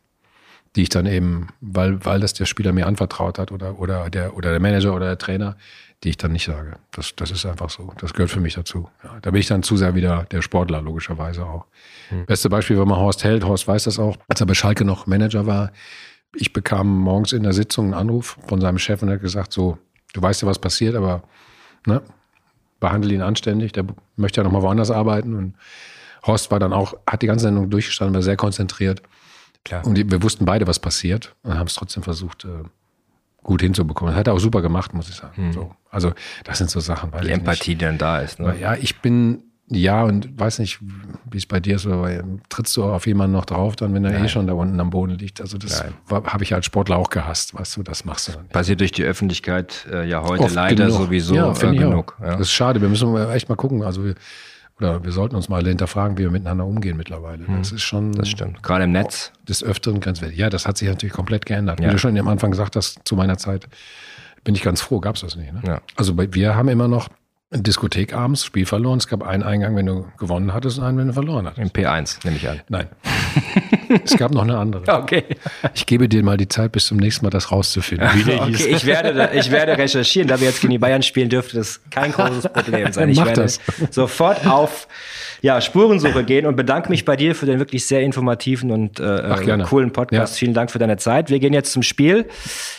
die ich dann eben, weil, weil das der Spieler mir anvertraut hat oder, oder, der, oder der Manager oder der Trainer, die ich dann nicht sage. Das, das ist einfach so. Das gehört für mich dazu. Ja, da bin ich dann zu sehr wieder der Sportler, logischerweise auch. Mhm. Beste Beispiel war mal Horst Held. Horst weiß das auch. Als er bei Schalke noch Manager war, ich bekam morgens in der Sitzung einen Anruf von seinem Chef und er hat gesagt, so, du weißt ja, was passiert, aber ne, behandle ihn anständig, der möchte ja nochmal woanders arbeiten. Und Horst war dann auch, hat die ganze Sendung durchgestanden, war sehr konzentriert. Klar. Und wir wussten beide, was passiert und haben es trotzdem versucht, äh, gut hinzubekommen. Das hat er auch super gemacht, muss ich sagen. Hm. So. Also, das sind so Sachen. Die Empathie, die dann da ist. Ne? Ja, ich bin ja, und weiß nicht, wie es bei dir ist, aber trittst du auf jemanden noch drauf, dann, wenn er eh Nein. eh schon da unten am Boden liegt. Also das habe ich als Sportler auch gehasst, weißt du, das machst du dann nicht. Passiert durch die Öffentlichkeit äh, ja heute Oft leider genug. sowieso ja, äh, genug. Ja. Das ist schade, wir müssen echt mal gucken. Also wir, oder wir sollten uns mal hinterfragen, wie wir miteinander umgehen mittlerweile. Hm. Das ist schon. Das stimmt. Gerade im Netz. Des Öfteren ganz wichtig. Ja, das hat sich natürlich komplett geändert. Ja. Wie du schon am Anfang gesagt hast, zu meiner Zeit bin ich ganz froh, gab es das nicht. Ne? Ja. Also wir haben immer noch Diskothek abends, Spiel verloren. Es gab einen Eingang, wenn du gewonnen hattest, und einen, wenn du verloren hattest. Im P1, nehme ich an. Nein. es gab noch eine andere. Okay. Ich gebe dir mal die Zeit, bis zum nächsten Mal das rauszufinden, wie der okay, hieß. Ich werde, ich werde recherchieren, da wir jetzt gegen die Bayern spielen, dürfte das kein großes Problem sein. Ich Mach werde das. sofort auf ja, Spurensuche gehen und bedanke mich bei dir für den wirklich sehr informativen und äh, Ach, coolen Podcast. Ja. Vielen Dank für deine Zeit. Wir gehen jetzt zum Spiel.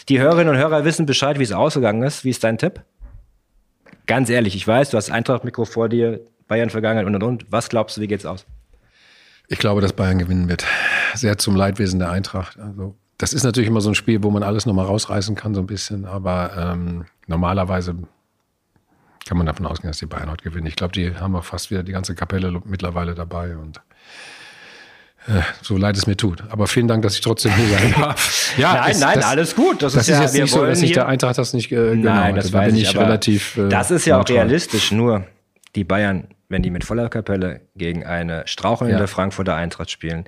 Die Hörerinnen und Hörer wissen Bescheid, wie es ausgegangen ist. Wie ist dein Tipp? Ganz ehrlich, ich weiß, du hast Eintracht-Mikro vor dir, Bayern vergangen und und und. Was glaubst du, wie geht's aus? Ich glaube, dass Bayern gewinnen wird. Sehr zum Leidwesen der Eintracht. Also, das ist natürlich immer so ein Spiel, wo man alles nochmal rausreißen kann, so ein bisschen. Aber ähm, normalerweise kann man davon ausgehen, dass die Bayern heute gewinnen. Ich glaube, die haben auch fast wieder die ganze Kapelle mittlerweile dabei. Und so leid es mir tut. Aber vielen Dank, dass ich trotzdem hier sein darf. ja, nein, das, nein, das, alles gut. Das, das ist, ja, ist jetzt nicht so, dass ich der Eintracht das nicht äh, genau Nein, das da weiß bin ich, relativ. Äh, das ist ja auch realistisch. Nur die Bayern, wenn die mit voller Kapelle gegen eine strauchelnde ja. Frankfurter Eintracht spielen,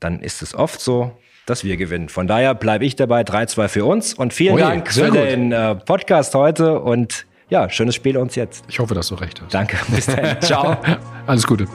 dann ist es oft so, dass wir gewinnen. Von daher bleibe ich dabei 3-2 für uns und vielen Oje, Dank für gut. den äh, Podcast heute und ja, schönes Spiel uns jetzt. Ich hoffe, dass du recht hast. Danke. Bis dann. Ciao. Alles Gute.